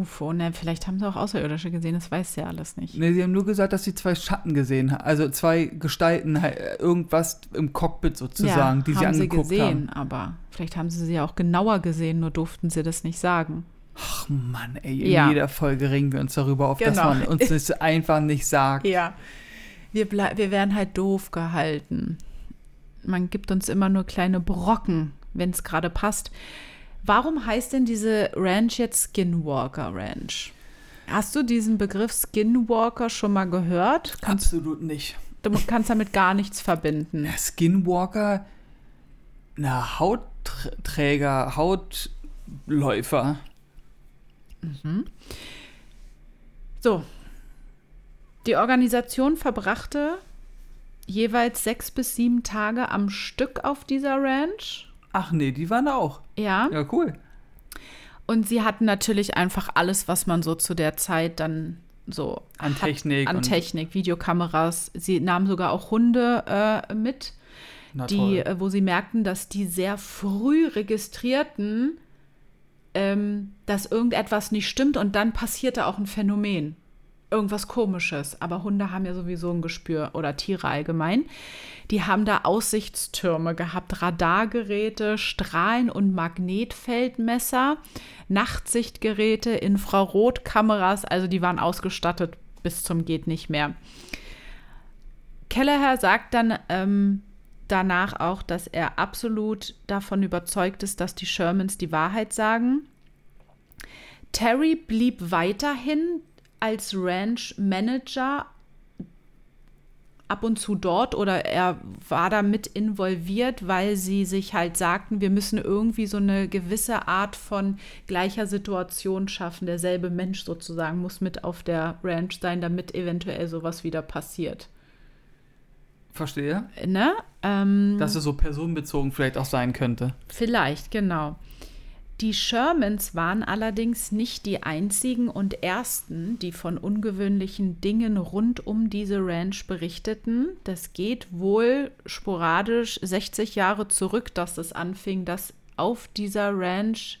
[SPEAKER 1] UFO, ne, vielleicht haben sie auch Außerirdische gesehen, das weiß ja alles nicht.
[SPEAKER 2] Ne, sie haben nur gesagt, dass sie zwei Schatten gesehen haben. Also zwei Gestalten, irgendwas im Cockpit sozusagen, die sie
[SPEAKER 1] haben sie
[SPEAKER 2] angeguckt
[SPEAKER 1] gesehen,
[SPEAKER 2] haben.
[SPEAKER 1] aber vielleicht haben sie sie ja auch genauer gesehen, nur durften sie das nicht sagen.
[SPEAKER 2] Ach Mann, ey, in
[SPEAKER 1] Ja.
[SPEAKER 2] jeder Folge regen wir uns darüber auf, dass
[SPEAKER 1] Genau.
[SPEAKER 2] man uns das einfach nicht sagt.
[SPEAKER 1] Ja. Wir, wir werden halt doof gehalten. man gibt uns immer nur kleine Brocken, wenn es gerade passt. Warum heißt denn diese Ranch jetzt Skinwalker Ranch? Hast du diesen Begriff Skinwalker schon mal gehört?
[SPEAKER 2] Kannst, Absolut nicht.
[SPEAKER 1] Du kannst damit gar nichts verbinden.
[SPEAKER 2] Skinwalker, na, Hautträger, Hautläufer.
[SPEAKER 1] Mhm. So. Die Organisation verbrachte jeweils sechs bis sieben Tage am Stück auf dieser Ranch.
[SPEAKER 2] Ach nee, die waren auch.
[SPEAKER 1] Ja.
[SPEAKER 2] Ja, cool.
[SPEAKER 1] Und sie hatten natürlich einfach alles, was man so zu der Zeit dann so
[SPEAKER 2] an
[SPEAKER 1] hat,
[SPEAKER 2] Technik.
[SPEAKER 1] An Technik, Videokameras. Sie nahmen sogar auch Hunde äh, mit, die, äh, wo sie merkten, dass die sehr früh registrierten, ähm, dass irgendetwas nicht stimmt und dann passierte auch ein Phänomen irgendwas Komisches. Aber Hunde haben ja sowieso ein Gespür oder Tiere allgemein. Die haben da Aussichtstürme gehabt, Radargeräte, Strahlen- und Magnetfeldmesser, Nachtsichtgeräte, Infrarotkameras. Also die waren ausgestattet bis zum geht nicht mehr. Kelleher sagt dann ähm, danach auch, dass er absolut davon überzeugt ist, dass die Shermans die Wahrheit sagen. Terry blieb weiterhin als Ranch Manager ab und zu dort oder er war da mit involviert, weil sie sich halt sagten, wir müssen irgendwie so eine gewisse Art von gleicher Situation schaffen. Derselbe Mensch sozusagen muss mit auf der Ranch sein, damit eventuell sowas wieder passiert.
[SPEAKER 2] Verstehe.
[SPEAKER 1] Ne? Ähm,
[SPEAKER 2] Dass es so personenbezogen vielleicht auch sein könnte.
[SPEAKER 1] Vielleicht, genau. Die Shermans waren allerdings nicht die einzigen und ersten, die von ungewöhnlichen Dingen rund um diese Ranch berichteten. Das geht wohl sporadisch 60 Jahre zurück, dass es anfing, dass auf dieser Ranch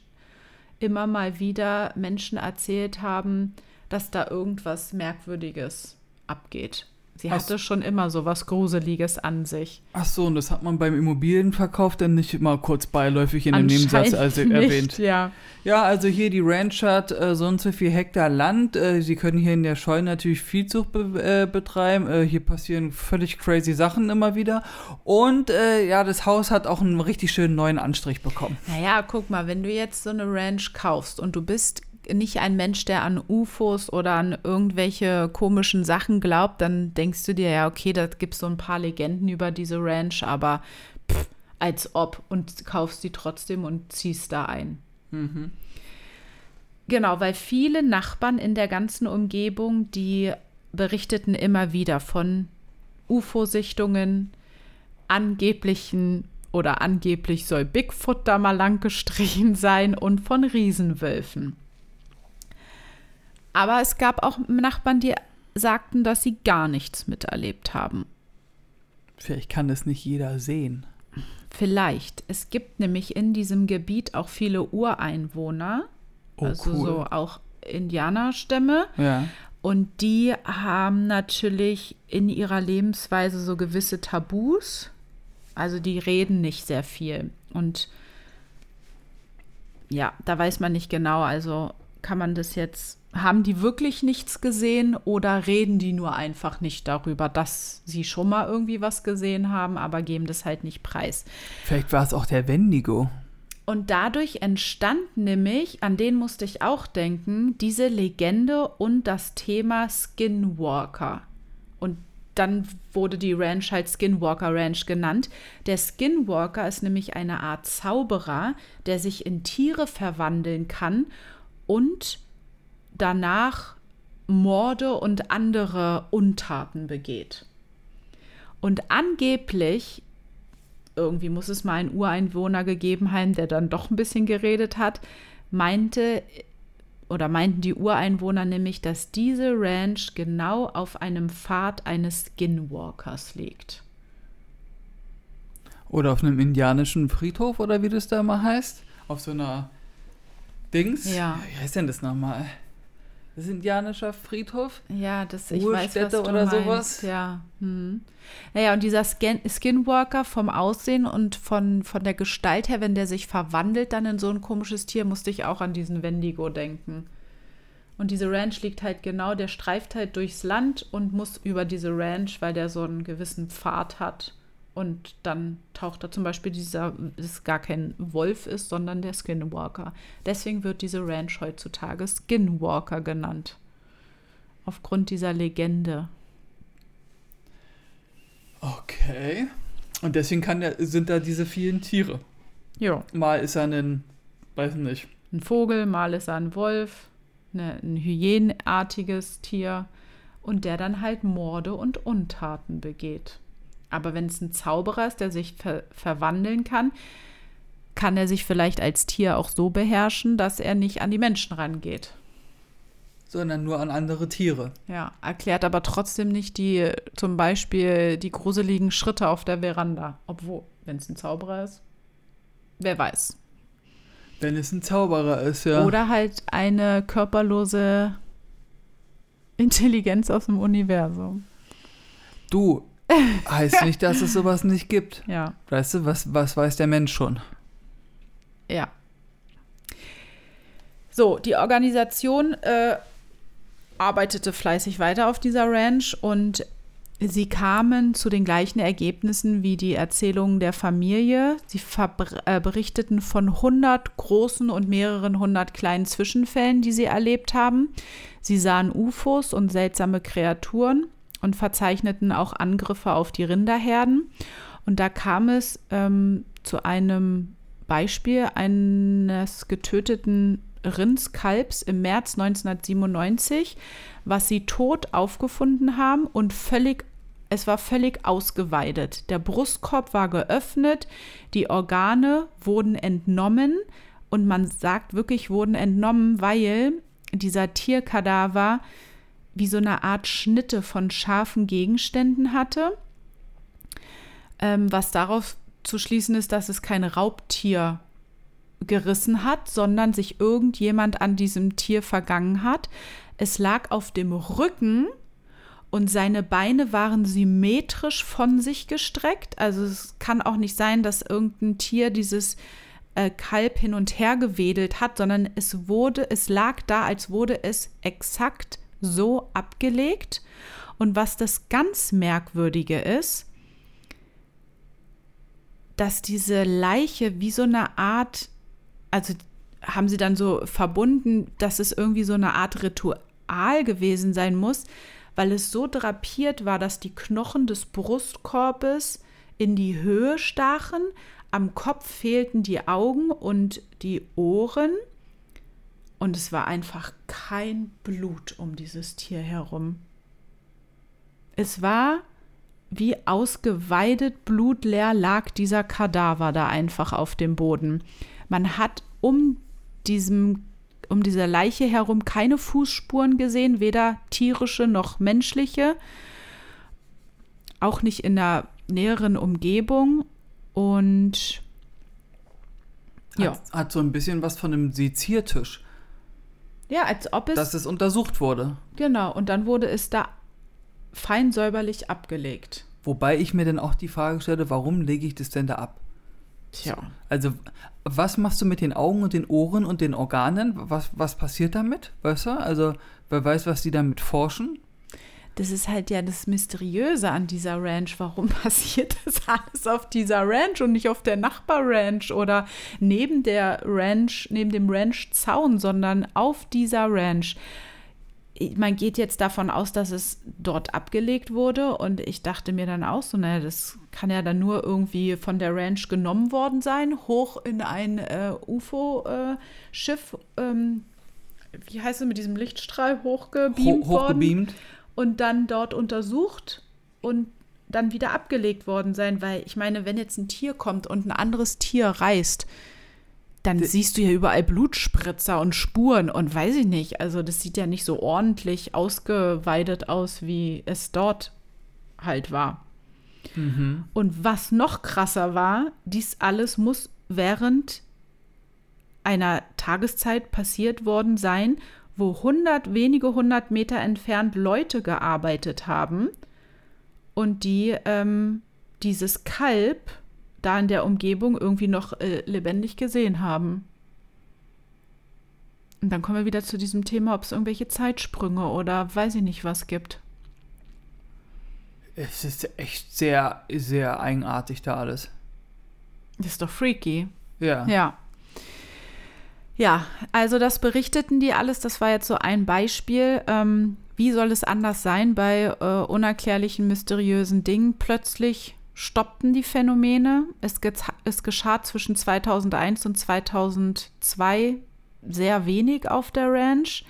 [SPEAKER 1] immer mal wieder Menschen erzählt haben, dass da irgendwas Merkwürdiges abgeht. Sie Ach, hatte schon immer so was Gruseliges an sich.
[SPEAKER 2] Ach so, und das hat man beim Immobilienverkauf dann nicht mal kurz beiläufig in dem Nebensatz also erwähnt.
[SPEAKER 1] Ja.
[SPEAKER 2] ja, also hier die Ranch hat äh, so und so viel Hektar Land. Äh, Sie können hier in der Scheune natürlich Viehzucht be äh, betreiben. Äh, hier passieren völlig crazy Sachen immer wieder. Und äh, ja, das Haus hat auch einen richtig schönen neuen Anstrich bekommen.
[SPEAKER 1] Naja, guck mal, wenn du jetzt so eine Ranch kaufst und du bist nicht ein Mensch, der an UFOs oder an irgendwelche komischen Sachen glaubt, dann denkst du dir ja, okay, da gibt es so ein paar Legenden über diese Ranch, aber pff, als ob und kaufst die trotzdem und ziehst da ein. Mhm. Genau, weil viele Nachbarn in der ganzen Umgebung, die berichteten immer wieder von UFO-Sichtungen, angeblichen oder angeblich soll Bigfoot da mal lang gestrichen sein und von Riesenwölfen. Aber es gab auch Nachbarn, die sagten, dass sie gar nichts miterlebt haben.
[SPEAKER 2] Vielleicht kann das nicht jeder sehen.
[SPEAKER 1] Vielleicht. Es gibt nämlich in diesem Gebiet auch viele Ureinwohner, oh, also cool. so auch Indianerstämme.
[SPEAKER 2] Ja.
[SPEAKER 1] Und die haben natürlich in ihrer Lebensweise so gewisse Tabus. Also die reden nicht sehr viel. Und ja, da weiß man nicht genau. Also kann man das jetzt haben die wirklich nichts gesehen oder reden die nur einfach nicht darüber, dass sie schon mal irgendwie was gesehen haben, aber geben das halt nicht preis?
[SPEAKER 2] Vielleicht war es auch der Wendigo.
[SPEAKER 1] Und dadurch entstand nämlich, an den musste ich auch denken, diese Legende und das Thema Skinwalker. Und dann wurde die Ranch halt Skinwalker Ranch genannt. Der Skinwalker ist nämlich eine Art Zauberer, der sich in Tiere verwandeln kann und danach Morde und andere Untaten begeht. Und angeblich, irgendwie muss es mal einen Ureinwohner gegeben haben, der dann doch ein bisschen geredet hat, meinte oder meinten die Ureinwohner nämlich, dass diese Ranch genau auf einem Pfad eines Skinwalkers liegt.
[SPEAKER 2] Oder auf einem indianischen Friedhof oder wie das da mal heißt. Auf so einer Dings.
[SPEAKER 1] Ja.
[SPEAKER 2] Wie heißt denn das nochmal? Das ist indianischer Friedhof?
[SPEAKER 1] Ja, das ich
[SPEAKER 2] Ruhestätte
[SPEAKER 1] weiß, was du
[SPEAKER 2] oder
[SPEAKER 1] meinst.
[SPEAKER 2] sowas?
[SPEAKER 1] Ja. Hm. Naja, und dieser Skin Skinwalker vom Aussehen und von, von der Gestalt her, wenn der sich verwandelt dann in so ein komisches Tier, musste ich auch an diesen Wendigo denken. Und diese Ranch liegt halt genau, der streift halt durchs Land und muss über diese Ranch, weil der so einen gewissen Pfad hat, Und dann taucht da zum Beispiel dieser, es gar kein Wolf ist, sondern der Skinwalker. Deswegen wird diese Ranch heutzutage Skinwalker genannt. Aufgrund dieser Legende.
[SPEAKER 2] Okay. Und deswegen kann der, sind da diese vielen Tiere.
[SPEAKER 1] Ja.
[SPEAKER 2] Mal ist er ein, weiß nicht.
[SPEAKER 1] Ein Vogel, mal ist er ein Wolf, ne, ein hyänenartiges Tier und der dann halt Morde und Untaten begeht. Aber wenn es ein Zauberer ist, der sich ver verwandeln kann, kann er sich vielleicht als Tier auch so beherrschen, dass er nicht an die Menschen rangeht.
[SPEAKER 2] Sondern nur an andere Tiere.
[SPEAKER 1] Ja, erklärt aber trotzdem nicht die, zum Beispiel die gruseligen Schritte auf der Veranda. Obwohl, wenn es ein Zauberer ist, wer weiß.
[SPEAKER 2] Wenn es ein Zauberer ist, ja.
[SPEAKER 1] Oder halt eine körperlose Intelligenz aus dem Universum.
[SPEAKER 2] Du, heißt nicht, dass es sowas nicht gibt.
[SPEAKER 1] Ja.
[SPEAKER 2] Weißt du, was, was weiß der Mensch schon?
[SPEAKER 1] Ja. So, die Organisation äh, arbeitete fleißig weiter auf dieser Ranch und sie kamen zu den gleichen Ergebnissen wie die Erzählungen der Familie. Sie äh, berichteten von 100 großen und mehreren hundert kleinen Zwischenfällen, die sie erlebt haben. Sie sahen UFOs und seltsame Kreaturen und verzeichneten auch Angriffe auf die Rinderherden. Und da kam es ähm, zu einem Beispiel eines getöteten Rindskalbs im März 1997, was sie tot aufgefunden haben und völlig es war völlig ausgeweidet. Der Brustkorb war geöffnet, die Organe wurden entnommen und man sagt wirklich wurden entnommen, weil dieser Tierkadaver wie so eine Art Schnitte von scharfen Gegenständen hatte, ähm, was darauf zu schließen ist, dass es kein Raubtier gerissen hat, sondern sich irgendjemand an diesem Tier vergangen hat. Es lag auf dem Rücken und seine Beine waren symmetrisch von sich gestreckt. Also es kann auch nicht sein, dass irgendein Tier dieses äh, Kalb hin und her gewedelt hat, sondern es wurde, es lag da, als wurde es exakt so abgelegt. Und was das ganz Merkwürdige ist, dass diese Leiche wie so eine Art, also haben sie dann so verbunden, dass es irgendwie so eine Art Ritual gewesen sein muss, weil es so drapiert war, dass die Knochen des Brustkorbes in die Höhe stachen, am Kopf fehlten die Augen und die Ohren und es war einfach kein Blut um dieses Tier herum. Es war wie ausgeweidet, blutleer lag dieser Kadaver da einfach auf dem Boden. Man hat um diesem um diese Leiche herum keine Fußspuren gesehen, weder tierische noch menschliche, auch nicht in der näheren Umgebung und
[SPEAKER 2] ja. Hat, hat so ein bisschen was von einem Seziertisch.
[SPEAKER 1] Ja, als ob es.
[SPEAKER 2] Dass es untersucht wurde.
[SPEAKER 1] Genau, und dann wurde es da fein säuberlich abgelegt.
[SPEAKER 2] Wobei ich mir dann auch die Frage stelle, warum lege ich das denn da ab?
[SPEAKER 1] Tja.
[SPEAKER 2] Also, was machst du mit den Augen und den Ohren und den Organen? Was, was passiert damit? Weißt du? Also, wer weiß, was die damit forschen?
[SPEAKER 1] Das ist halt ja das Mysteriöse an dieser Ranch. Warum passiert das alles auf dieser Ranch und nicht auf der Nachbarranch oder neben der Ranch, neben dem Ranchzaun, sondern auf dieser Ranch? Man geht jetzt davon aus, dass es dort abgelegt wurde und ich dachte mir dann auch so, naja, das kann ja dann nur irgendwie von der Ranch genommen worden sein, hoch in ein äh, UFO-Schiff, äh, ähm, wie heißt es, mit diesem Lichtstrahl hochgebeamt
[SPEAKER 2] Ho hochgebeamt. worden
[SPEAKER 1] und dann dort untersucht und dann wieder abgelegt worden sein, weil ich meine, wenn jetzt ein Tier kommt und ein anderes Tier reißt, dann D siehst du ja überall Blutspritzer und Spuren und weiß ich nicht. Also das sieht ja nicht so ordentlich ausgeweidet aus, wie es dort halt war.
[SPEAKER 2] Mhm.
[SPEAKER 1] Und was noch krasser war, dies alles muss während einer Tageszeit passiert worden sein, wo hundert, wenige hundert Meter entfernt Leute gearbeitet haben und die ähm, dieses Kalb da in der Umgebung irgendwie noch äh, lebendig gesehen haben. Und dann kommen wir wieder zu diesem Thema, ob es irgendwelche Zeitsprünge oder weiß ich nicht was gibt.
[SPEAKER 2] Es ist echt sehr, sehr eigenartig da alles.
[SPEAKER 1] Das ist doch freaky.
[SPEAKER 2] Ja.
[SPEAKER 1] Ja. Ja, also das berichteten die alles, das war jetzt so ein Beispiel. Ähm, wie soll es anders sein bei äh, unerklärlichen, mysteriösen Dingen? Plötzlich stoppten die Phänomene. Es, es geschah zwischen 2001 und 2002 sehr wenig auf der Ranch.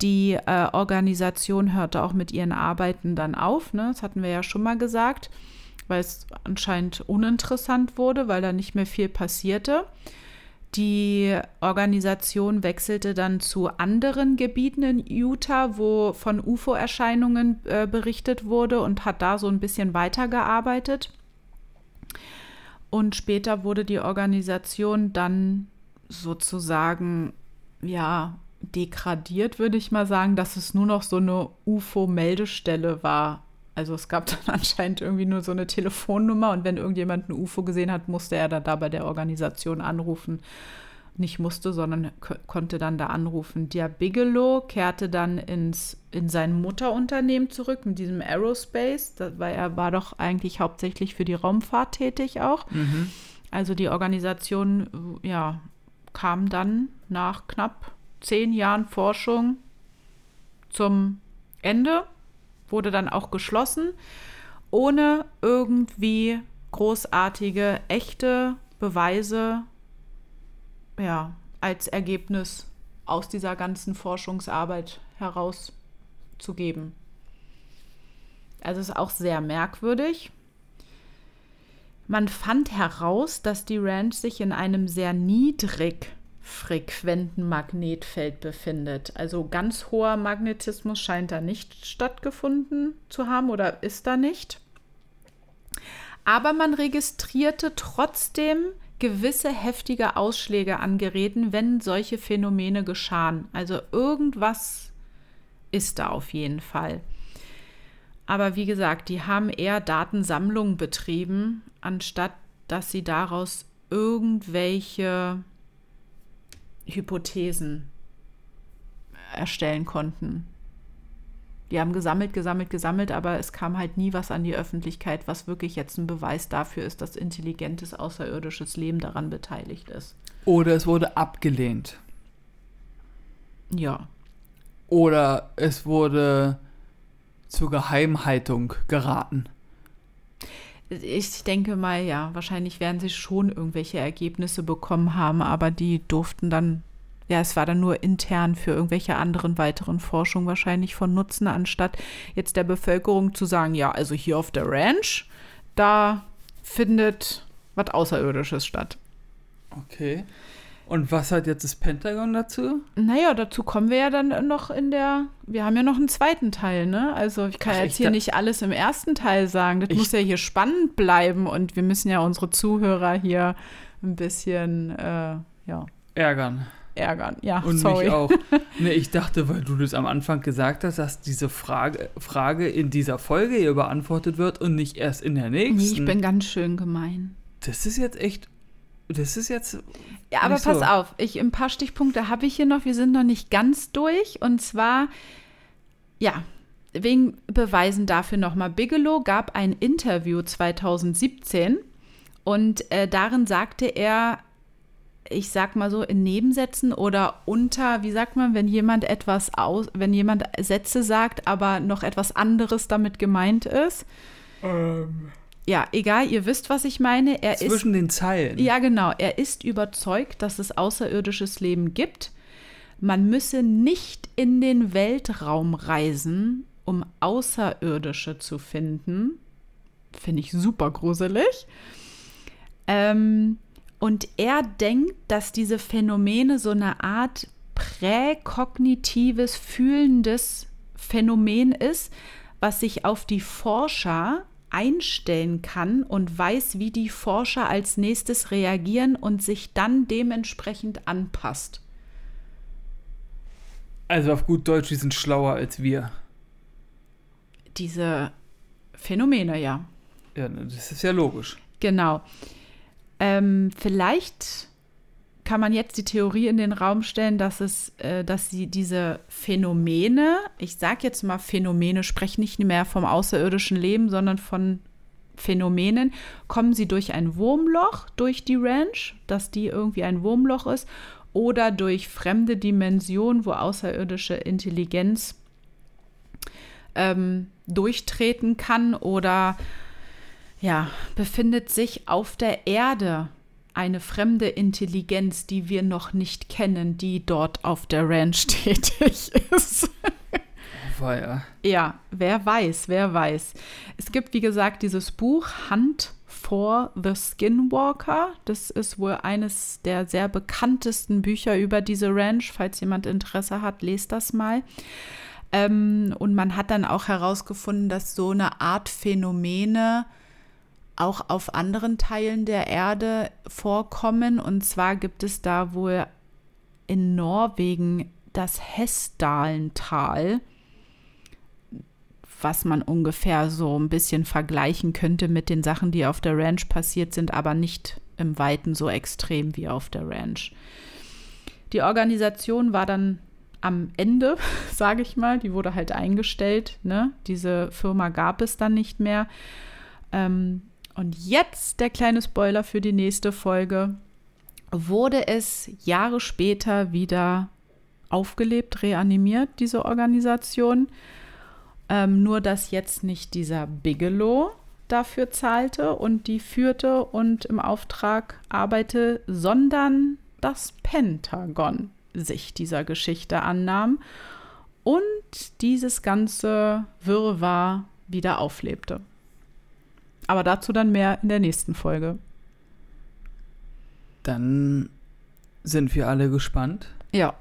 [SPEAKER 1] Die äh, Organisation hörte auch mit ihren Arbeiten dann auf. Ne? Das hatten wir ja schon mal gesagt, weil es anscheinend uninteressant wurde, weil da nicht mehr viel passierte. Die Organisation wechselte dann zu anderen Gebieten in Utah, wo von UFO-Erscheinungen äh, berichtet wurde und hat da so ein bisschen weitergearbeitet. Und später wurde die Organisation dann sozusagen, ja, degradiert, würde ich mal sagen, dass es nur noch so eine UFO-Meldestelle war also es gab dann anscheinend irgendwie nur so eine Telefonnummer und wenn irgendjemand ein UFO gesehen hat, musste er dann da bei der Organisation anrufen. Nicht musste, sondern konnte dann da anrufen. Der Bigelow kehrte dann ins, in sein Mutterunternehmen zurück mit diesem Aerospace, das, weil er war doch eigentlich hauptsächlich für die Raumfahrt tätig auch. Mhm. Also die Organisation ja, kam dann nach knapp zehn Jahren Forschung zum Ende wurde dann auch geschlossen, ohne irgendwie großartige, echte Beweise ja, als Ergebnis aus dieser ganzen Forschungsarbeit herauszugeben. Also ist auch sehr merkwürdig. Man fand heraus, dass die Ranch sich in einem sehr niedrig frequenten Magnetfeld befindet. Also ganz hoher Magnetismus scheint da nicht stattgefunden zu haben oder ist da nicht. Aber man registrierte trotzdem gewisse heftige Ausschläge an Geräten, wenn solche Phänomene geschahen. Also irgendwas ist da auf jeden Fall. Aber wie gesagt, die haben eher Datensammlung betrieben, anstatt dass sie daraus irgendwelche Hypothesen erstellen konnten. Die haben gesammelt, gesammelt, gesammelt, aber es kam halt nie was an die Öffentlichkeit, was wirklich jetzt ein Beweis dafür ist, dass intelligentes außerirdisches Leben daran beteiligt ist.
[SPEAKER 2] Oder es wurde abgelehnt.
[SPEAKER 1] Ja.
[SPEAKER 2] Oder es wurde zur Geheimhaltung geraten.
[SPEAKER 1] Ich denke mal, ja, wahrscheinlich werden sie schon irgendwelche Ergebnisse bekommen haben, aber die durften dann, ja, es war dann nur intern für irgendwelche anderen weiteren Forschungen wahrscheinlich von Nutzen, anstatt jetzt der Bevölkerung zu sagen, ja, also hier auf der Ranch, da findet was Außerirdisches statt.
[SPEAKER 2] Okay. Und was hat jetzt das Pentagon dazu?
[SPEAKER 1] Naja, dazu kommen wir ja dann noch in der. Wir haben ja noch einen zweiten Teil, ne? Also ich kann Ach, jetzt hier nicht alles im ersten Teil sagen. Das muss ja hier spannend bleiben und wir müssen ja unsere Zuhörer hier ein bisschen, äh, ja.
[SPEAKER 2] Ärgern.
[SPEAKER 1] Ärgern, ja.
[SPEAKER 2] Und
[SPEAKER 1] sorry.
[SPEAKER 2] mich auch. nee, ich dachte, weil du das am Anfang gesagt hast, dass diese Frage, Frage in dieser Folge hier beantwortet wird und nicht erst in der nächsten. Nee,
[SPEAKER 1] ich bin ganz schön gemein.
[SPEAKER 2] Das ist jetzt echt das ist jetzt.
[SPEAKER 1] Ja, aber pass so. auf, ich, ein paar Stichpunkte habe ich hier noch. Wir sind noch nicht ganz durch. Und zwar, ja, wegen Beweisen dafür nochmal. Bigelow gab ein Interview 2017 und äh, darin sagte er, ich sag mal so in Nebensätzen oder unter, wie sagt man, wenn jemand etwas aus, wenn jemand Sätze sagt, aber noch etwas anderes damit gemeint ist. Ähm ja, egal, ihr wisst, was ich meine.
[SPEAKER 2] Er Zwischen ist, den Zeilen.
[SPEAKER 1] Ja, genau. Er ist überzeugt, dass es außerirdisches Leben gibt. Man müsse nicht in den Weltraum reisen, um Außerirdische zu finden. Finde ich super gruselig. Ähm, und er denkt, dass diese Phänomene so eine Art präkognitives, fühlendes Phänomen ist, was sich auf die Forscher einstellen kann und weiß, wie die Forscher als nächstes reagieren und sich dann dementsprechend anpasst.
[SPEAKER 2] Also auf gut Deutsch, die sind schlauer als wir.
[SPEAKER 1] Diese Phänomene, ja.
[SPEAKER 2] Ja, das ist ja logisch.
[SPEAKER 1] Genau. Ähm, vielleicht kann man jetzt die Theorie in den Raum stellen, dass es, äh, dass sie diese Phänomene, ich sage jetzt mal Phänomene, spreche nicht mehr vom außerirdischen Leben, sondern von Phänomenen, kommen sie durch ein Wurmloch durch die Ranch, dass die irgendwie ein Wurmloch ist, oder durch fremde Dimensionen, wo außerirdische Intelligenz ähm, durchtreten kann, oder ja, befindet sich auf der Erde eine fremde Intelligenz, die wir noch nicht kennen, die dort auf der Ranch tätig ist.
[SPEAKER 2] Feuer.
[SPEAKER 1] Ja, wer weiß, wer weiß. Es gibt, wie gesagt, dieses Buch Hunt for the Skinwalker. Das ist wohl eines der sehr bekanntesten Bücher über diese Ranch. Falls jemand Interesse hat, lest das mal. Ähm, und man hat dann auch herausgefunden, dass so eine Art Phänomene auch auf anderen Teilen der Erde vorkommen. Und zwar gibt es da wohl in Norwegen das Hessdalental, was man ungefähr so ein bisschen vergleichen könnte mit den Sachen, die auf der Ranch passiert sind, aber nicht im Weiten so extrem wie auf der Ranch. Die Organisation war dann am Ende, sage ich mal, die wurde halt eingestellt. Ne? Diese Firma gab es dann nicht mehr. Ähm, und jetzt der kleine Spoiler für die nächste Folge. Wurde es Jahre später wieder aufgelebt, reanimiert, diese Organisation. Ähm, nur, dass jetzt nicht dieser Bigelow dafür zahlte und die führte und im Auftrag arbeitete, sondern das Pentagon sich dieser Geschichte annahm und dieses ganze Wirrwarr wieder auflebte. Aber dazu dann mehr in der nächsten Folge.
[SPEAKER 2] Dann sind wir alle gespannt.
[SPEAKER 1] Ja.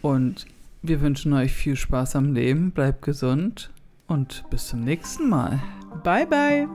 [SPEAKER 2] Und wir wünschen euch viel Spaß am Leben, bleibt gesund und bis zum nächsten Mal.
[SPEAKER 1] Bye, bye.